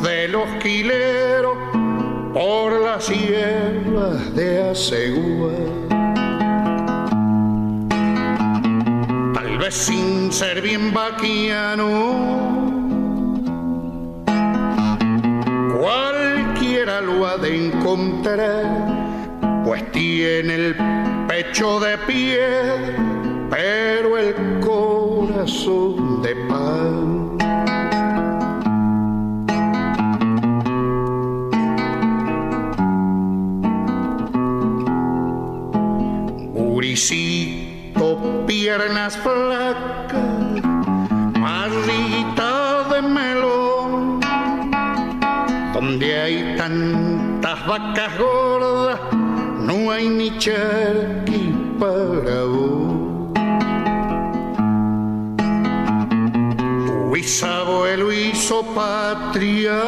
de los quileros por las sierras de Asegúa. Tal vez sin ser bien vaquiano, cualquiera lo ha de encontrar pues tiene el pecho de piedra, pero el corazón de pan. Muricito, piernas flacas, marrita de melón, donde hay tantas vacas gordas no hay ni charqui para vos. Bisabuelo hizo patria,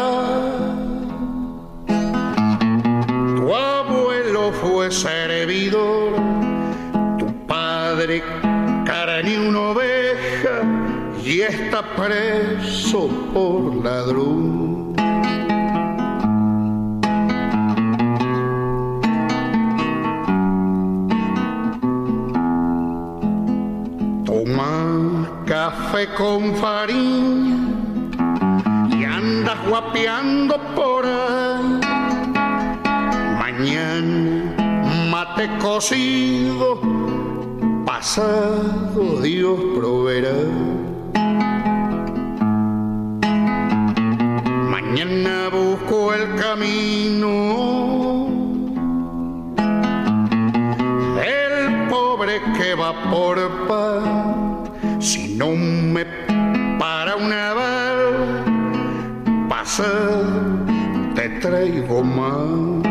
tu abuelo fue servidor, tu padre una oveja y está preso por ladrón. Toma café con farina y andas guapeando por ahí. Mañana mate cocido, pasado Dios proveerá. Mañana busco el camino del pobre que va por paz. No me para una bala, pasa, te traigo más.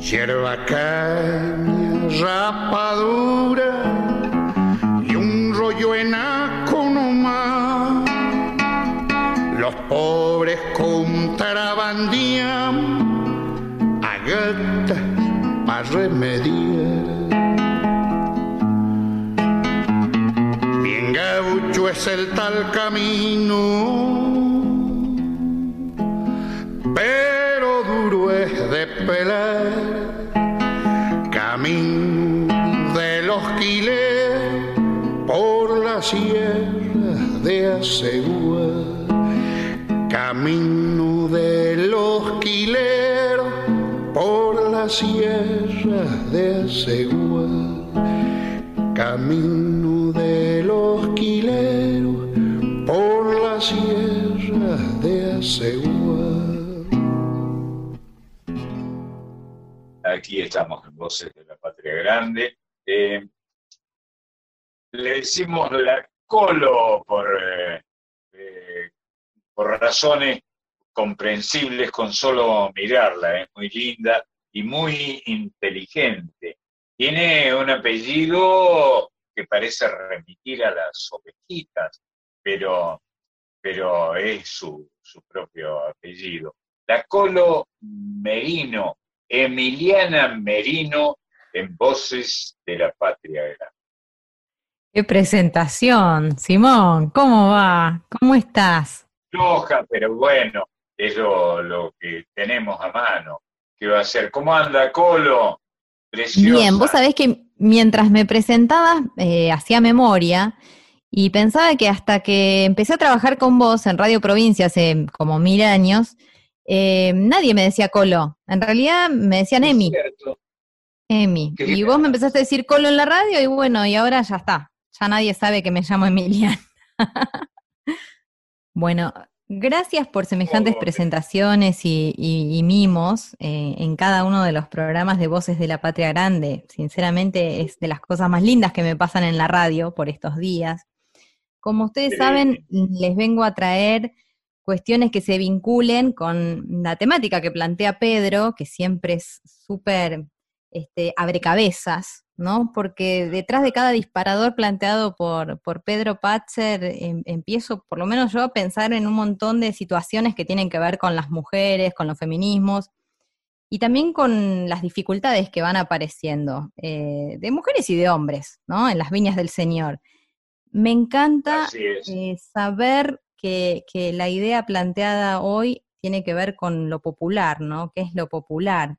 Hierba caña, rapadura es el tal camino, pero duro es de pelar. Camino de los quiles por la sierra de Asegúa. Camino de los quileros por la sierra de Asegúa. Camino por la sierra de Asegúa. Aquí estamos en Voces de la Patria Grande. Eh, le decimos la colo por, eh, eh, por razones comprensibles con solo mirarla. Es muy linda y muy inteligente. Tiene un apellido que parece remitir a las ovejitas, pero, pero es su, su propio apellido. La Colo Merino, Emiliana Merino, en Voces de la Patria Grande. Qué presentación, Simón, ¿cómo va? ¿Cómo estás? Floja, pero bueno, es lo, lo que tenemos a mano. ¿Qué va a hacer? ¿Cómo anda, Colo? Preciosa. Bien, vos sabés que mientras me presentabas, eh, hacía memoria y pensaba que hasta que empecé a trabajar con vos en Radio Provincia hace como mil años, eh, nadie me decía Colo. En realidad me decían Emi. Cierto. Emi. Qué Y vos me empezaste a decir Colo en la radio y bueno, y ahora ya está. Ya nadie sabe que me llamo Emiliana. bueno, gracias por semejantes presentaciones y, y- y mimos eh, en cada uno de los programas de Voces de la Patria Grande. Sinceramente es de las cosas más lindas que me pasan en la radio por estos días. Como ustedes saben, les vengo a traer cuestiones que se vinculen con la temática que plantea Pedro, que siempre es súper este, abrecabezas, ¿no? Porque detrás de cada disparador planteado por, por Pedro Patzer, em- empiezo, por lo menos yo, a pensar en un montón de situaciones que tienen que ver con las mujeres, con los feminismos, y también con las dificultades que van apareciendo, eh, de mujeres y de hombres, ¿no? En las viñas del Señor. Me encanta eh, saber que, que la idea planteada hoy tiene que ver con lo popular, ¿no? ¿Qué es lo popular?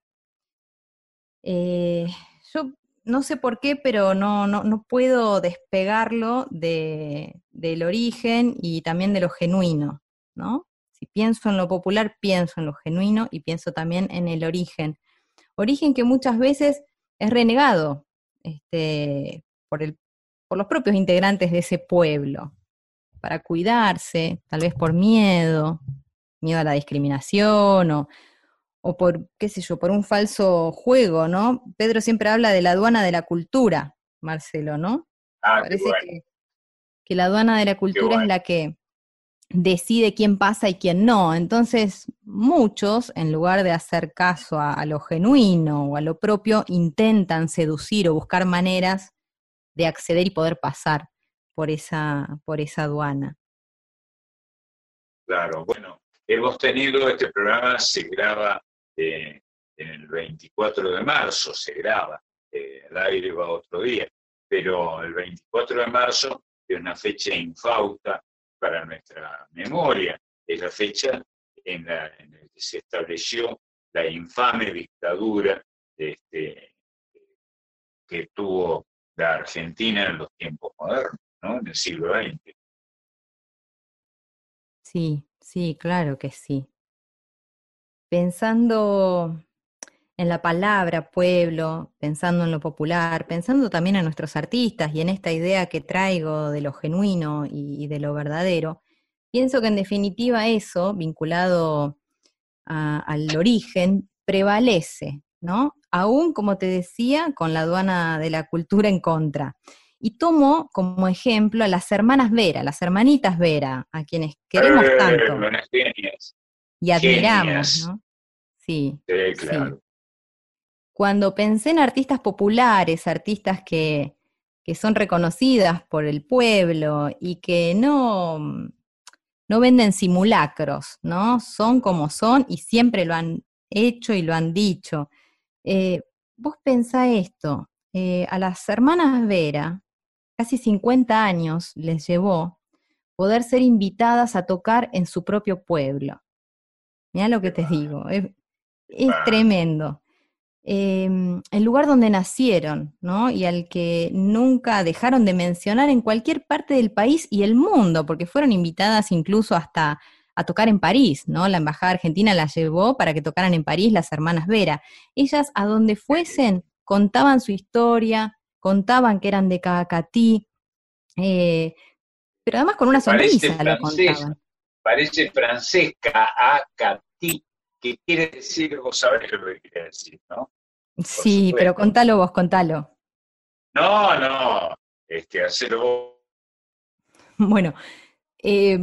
Eh, yo no sé por qué, pero no, no, no puedo despegarlo de, del origen y también de lo genuino, ¿no? Si pienso en lo popular, pienso en lo genuino y pienso también en el origen. Origen que muchas veces es renegado este, por, el, por los propios integrantes de ese pueblo, para cuidarse, tal vez por miedo, miedo a la discriminación o, o por, qué sé yo, por un falso juego, ¿no? Pedro siempre habla de la aduana de la cultura, Marcelo, ¿no? Ah, Parece bueno. que, que la aduana de la cultura bueno. es la que decide quién pasa y quién no. Entonces, muchos, en lugar de hacer caso a, a lo genuino o a lo propio, intentan seducir o buscar maneras de acceder y poder pasar por esa, por esa aduana. Claro, bueno, hemos tenido, este programa se graba eh, en el 24 de marzo, se graba, eh, aire va otro día, pero el 24 de marzo es una fecha infausta para nuestra memoria, es la fecha en la en la que se estableció la infame dictadura este, que tuvo la Argentina en los tiempos modernos, ¿no? en el siglo XX. Sí, sí, claro que sí. Pensando en la palabra pueblo, pensando en lo popular, pensando también en nuestros artistas y en esta idea que traigo de lo genuino y, de lo verdadero, pienso que en definitiva eso, vinculado a- al origen, prevalece, ¿no? Aún, como te decía, con la aduana de la cultura en contra. Y tomo como ejemplo a las hermanas Vera, las hermanitas Vera, a quienes queremos Eh, tanto y admiramos. ¿no? Sí. Sí, claro. Cuando pensé en artistas populares, artistas que, que son reconocidas por el pueblo y que no, no venden simulacros, ¿no? Son como son y siempre lo han hecho y lo han dicho. Eh, vos pensá esto, eh, a las hermanas Vera, casi 50 años les llevó poder ser invitadas a tocar en su propio pueblo. Mirá lo que te digo, es, es tremendo. Em, el lugar donde nacieron, ¿no? Y al que nunca dejaron de mencionar en cualquier parte del país y el mundo, porque fueron invitadas incluso hasta a tocar en París, ¿no? La embajada argentina las llevó para que tocaran en París las hermanas Vera. Ellas a donde fuesen contaban su historia, contaban que eran de Cacatí, eh, pero además con una Parece sonrisa lo francés, contaban. parece francés, K-A-K-T, que quiere decir, vos sabés lo que quiere decir, ¿no? Sí, supuesto. pero contalo vos, contalo. No, no, este, hacerlo vos. Bueno, eh,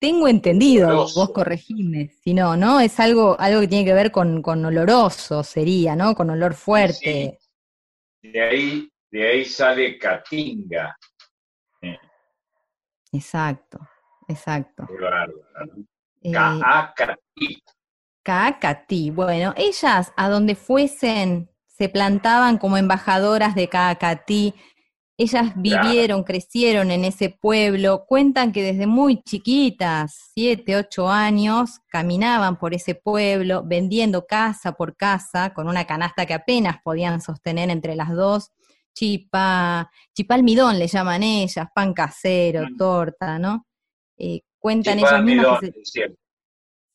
tengo entendido, Oloroso. vos corregime, si no, ¿no? Es algo, algo que tiene que ver con, con oloroso, sería, ¿no? Con olor fuerte. De ahí, de ahí sale Catinga. Exacto, exacto. ¿no? Eh, K-A-K-T. Caacatí. Bueno, ellas a donde fuesen se plantaban como embajadoras de Caacatí. Ellas vivieron, crecieron en ese pueblo. Cuentan que desde muy chiquitas, siete, ocho años, caminaban por ese pueblo vendiendo casa por casa con una canasta que apenas podían sostener entre las dos. Chipa, chipa almidón le llaman ellas, pan casero, torta, ¿no? Eh, cuentan Chipa ellas mismas que se-.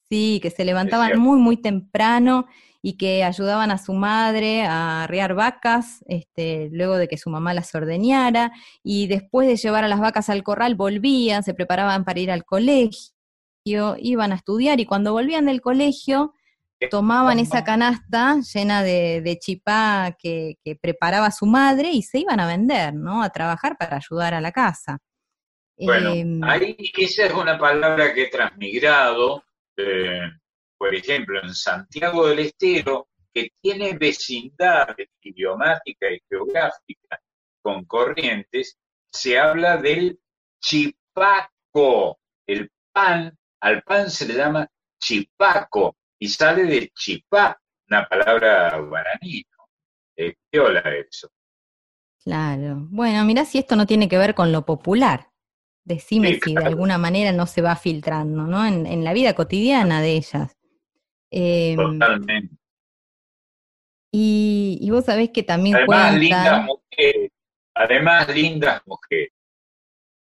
Sí, que se levantaban muy, muy temprano y que ayudaban a su madre a arriar vacas, este, luego de que su mamá las ordeñara, y después de llevar a las vacas al corral volvían, se preparaban para ir al colegio, iban a estudiar y cuando volvían del colegio tomaban esa canasta llena de, de chipá que, que preparaba su madre y se iban a vender, ¿no? A trabajar para ayudar a la casa. Bueno, Em, ahí esa es una palabra que he transmigrado, eh, por ejemplo, en Santiago del Estero, que tiene vecindades idiomática y geográfica con corrientes, se habla del chipaco. El pan, al pan se le llama chipaco y sale de chipá, una palabra guaraní. ¿no? Eh, ¿Qué hola eso? Claro. Bueno, mirá si esto no tiene que ver con lo popular. Decime Sí, si de alguna manera no se va filtrando, ¿no? En, en la vida cotidiana de ellas. Em, Totalmente. y, y vos sabés que también Además, cuentan lindas mujeres. Además, lindas mujeres.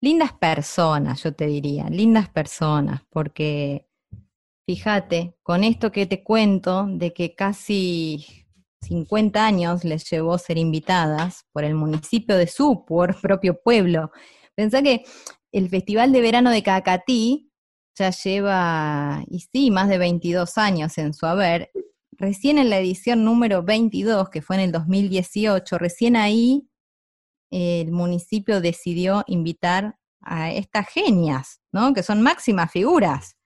lindas personas, yo te diría, lindas personas, porque fíjate, con esto que te cuento, de que casi 50 años les llevó ser invitadas por el municipio de su por propio pueblo. Pensá que el Festival de Verano de Cacatí ya lleva, y sí, más de 22 años en su haber. Recién en la edición número 22, que fue en el 2018, recién ahí eh, el municipio decidió invitar a estas genias, ¿no? Que son máximas figuras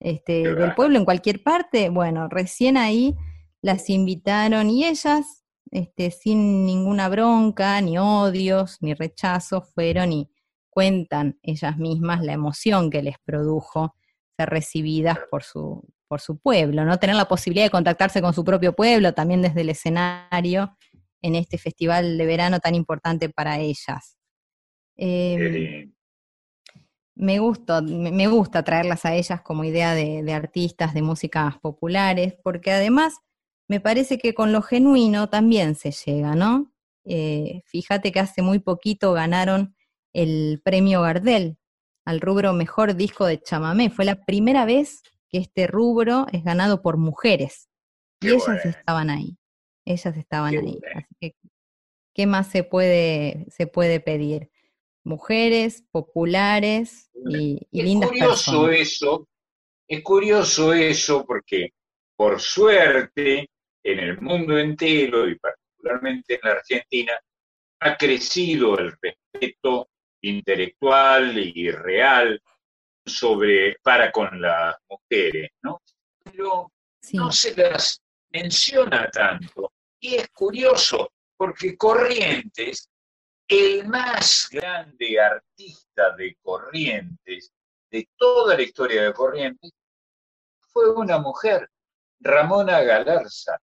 este, del pueblo en cualquier parte. Bueno, recién ahí las invitaron y ellas, este, sin ninguna bronca, ni odios, ni rechazo, fueron y cuentan ellas mismas la emoción que les produjo ser recibidas por su, por su pueblo, ¿no? Tener la posibilidad de contactarse con su propio pueblo, también desde el escenario, en este festival de verano tan importante para ellas. Eh, me, gusta, me gusta traerlas a ellas como idea de, de artistas, de músicas populares, porque además me parece que con lo genuino también se llega, ¿no? Eh, fíjate que hace muy poquito ganaron el premio Gardel al rubro Mejor Disco de Chamamé. Fue la primera vez que este rubro es ganado por mujeres. y ellas estaban ahí. Ellas estaban ahí. Así que, ¿qué más se puede, se puede pedir? Mujeres, populares y, y es lindas curioso personas. eso, es curioso eso porque por suerte en el mundo entero y particularmente en la Argentina ha crecido el respeto intelectual y real sobre para con las mujeres, ¿no? Pero no se las menciona tanto. Y es curioso, porque Corrientes, el más grande artista de Corrientes, de toda la historia de Corrientes, fue una mujer, Ramona Galarza.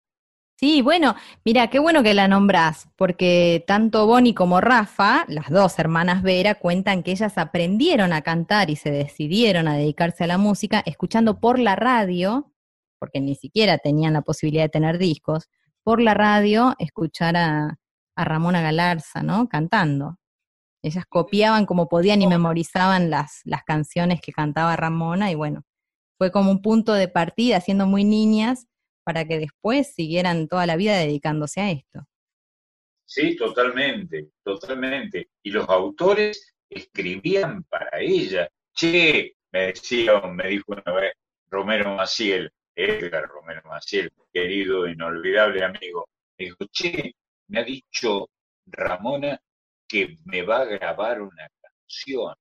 Sí, bueno, mira, qué bueno que la nombrás, porque tanto Bonnie como Rafa, las dos hermanas Vera, cuentan que ellas aprendieron a cantar y se decidieron a dedicarse a la música escuchando por la radio, porque ni siquiera tenían la posibilidad de tener discos, por la radio escuchar a, a Ramona Galarza, ¿no? Cantando. Ellas copiaban como podían y memorizaban las, las canciones que cantaba Ramona y bueno, fue como un punto de partida, siendo muy niñas, para que después siguieran toda la vida dedicándose a esto. Sí, totalmente, totalmente. Y los autores escribían para ella. Che, me decía, me dijo una vez Romero Maciel, Edgar Romero Maciel, querido, inolvidable amigo, me dijo, che, me ha dicho Ramona que me va a grabar una canción.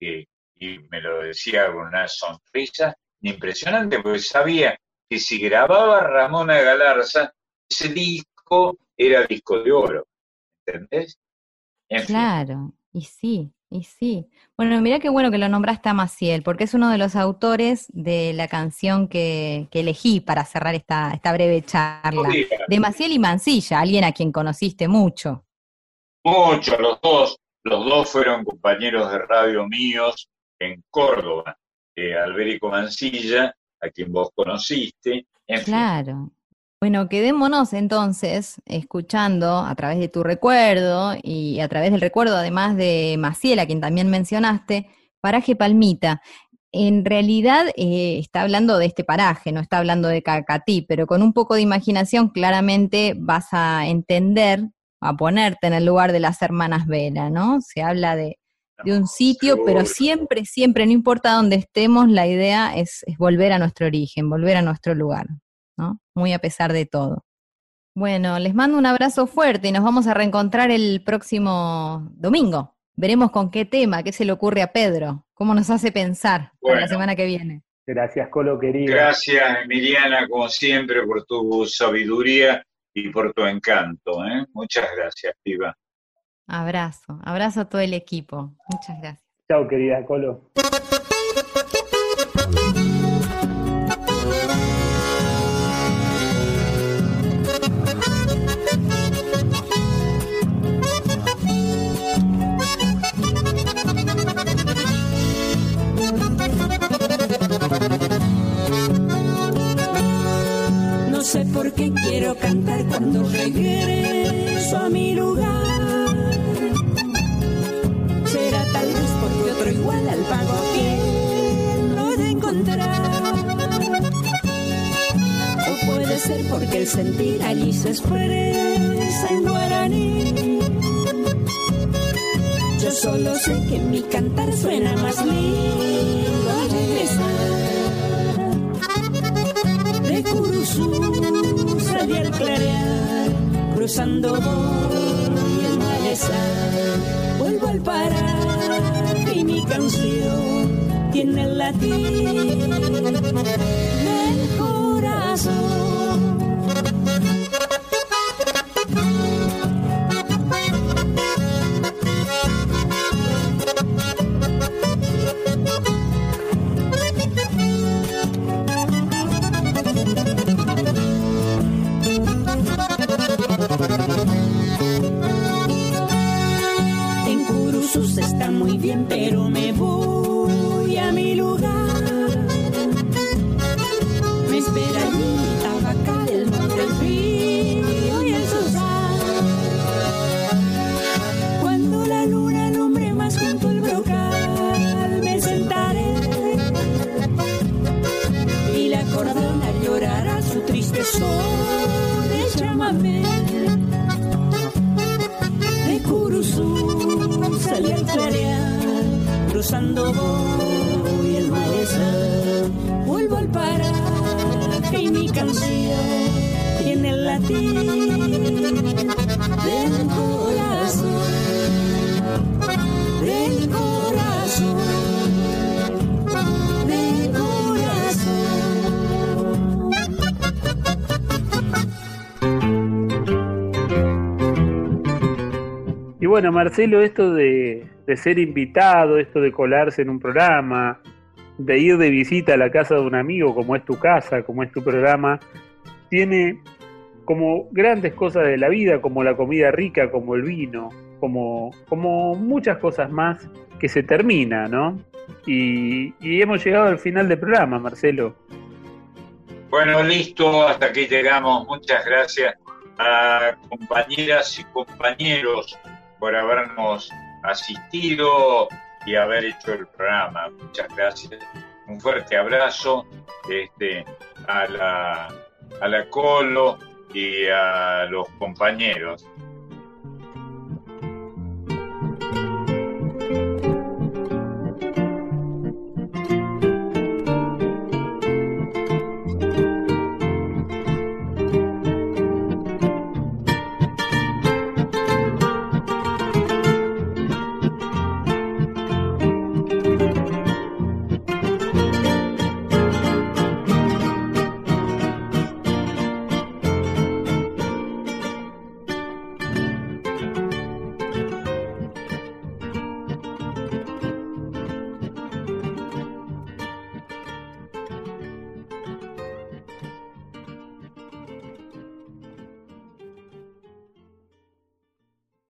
Y me lo decía con una sonrisa impresionante, porque sabía que si grababa Ramona Galarza, ese disco era disco de oro. ¿Entendés? En fin. Claro, y sí, y sí. Bueno, mira qué bueno que lo nombraste a Maciel, porque es uno de los autores de la canción que, que elegí para cerrar esta, esta breve charla. De Maciel y Mancilla, alguien a quien conociste mucho. Muchos, los dos, los dos fueron compañeros de radio míos en Córdoba. Eh, Alberico Mancilla, a quien vos conociste. Claro. Bueno, quedémonos entonces escuchando a través de tu recuerdo y a través del recuerdo además de Maciel, a quien también mencionaste, Paraje Palmita. En realidad eh, está hablando de este paraje, no está hablando de Cacatí, pero con un poco de imaginación claramente vas a entender, a ponerte en el lugar de las hermanas Vela, ¿no? Se habla de, de un sitio, pero siempre, siempre, no importa dónde estemos, la idea es, es volver a nuestro origen, volver a nuestro lugar, ¿no? Muy a pesar de todo. Bueno, les mando un abrazo fuerte y nos vamos a reencontrar el próximo domingo. Veremos con qué tema, qué se le ocurre a Pedro, cómo nos hace pensar para la semana que viene. Gracias, Colo querido. Gracias, Emiliana, como siempre, por tu sabiduría y por tu encanto. ¿eh? Muchas gracias, Piva. Abrazo, abrazo a todo el equipo. Muchas gracias. Chao, querida Colo. No sé por qué quiero cantar cuando regreso ser porque el sentir allí se expresa en guaraní. Yo solo sé que mi cantar suena más lindo. Al regresar de Curuzú salí al clarear, cruzando voy el malezar, vuelvo al parar y mi canción tiene el latir bueno, Marcelo, esto de, de ser invitado, esto de colarse en un programa, de ir de visita a la casa de un amigo, como es tu casa, como es tu programa, tiene como grandes cosas de la vida, como la comida rica, como el vino, como, como muchas cosas más que se termina, ¿no? Y, y hemos llegado al final del programa, Marcelo. Bueno, listo, hasta aquí llegamos. Muchas gracias a compañeras y compañeros por habernos asistido y haber hecho el programa. Muchas gracias. Un fuerte abrazo este, a, la, a la Colo y a los compañeros.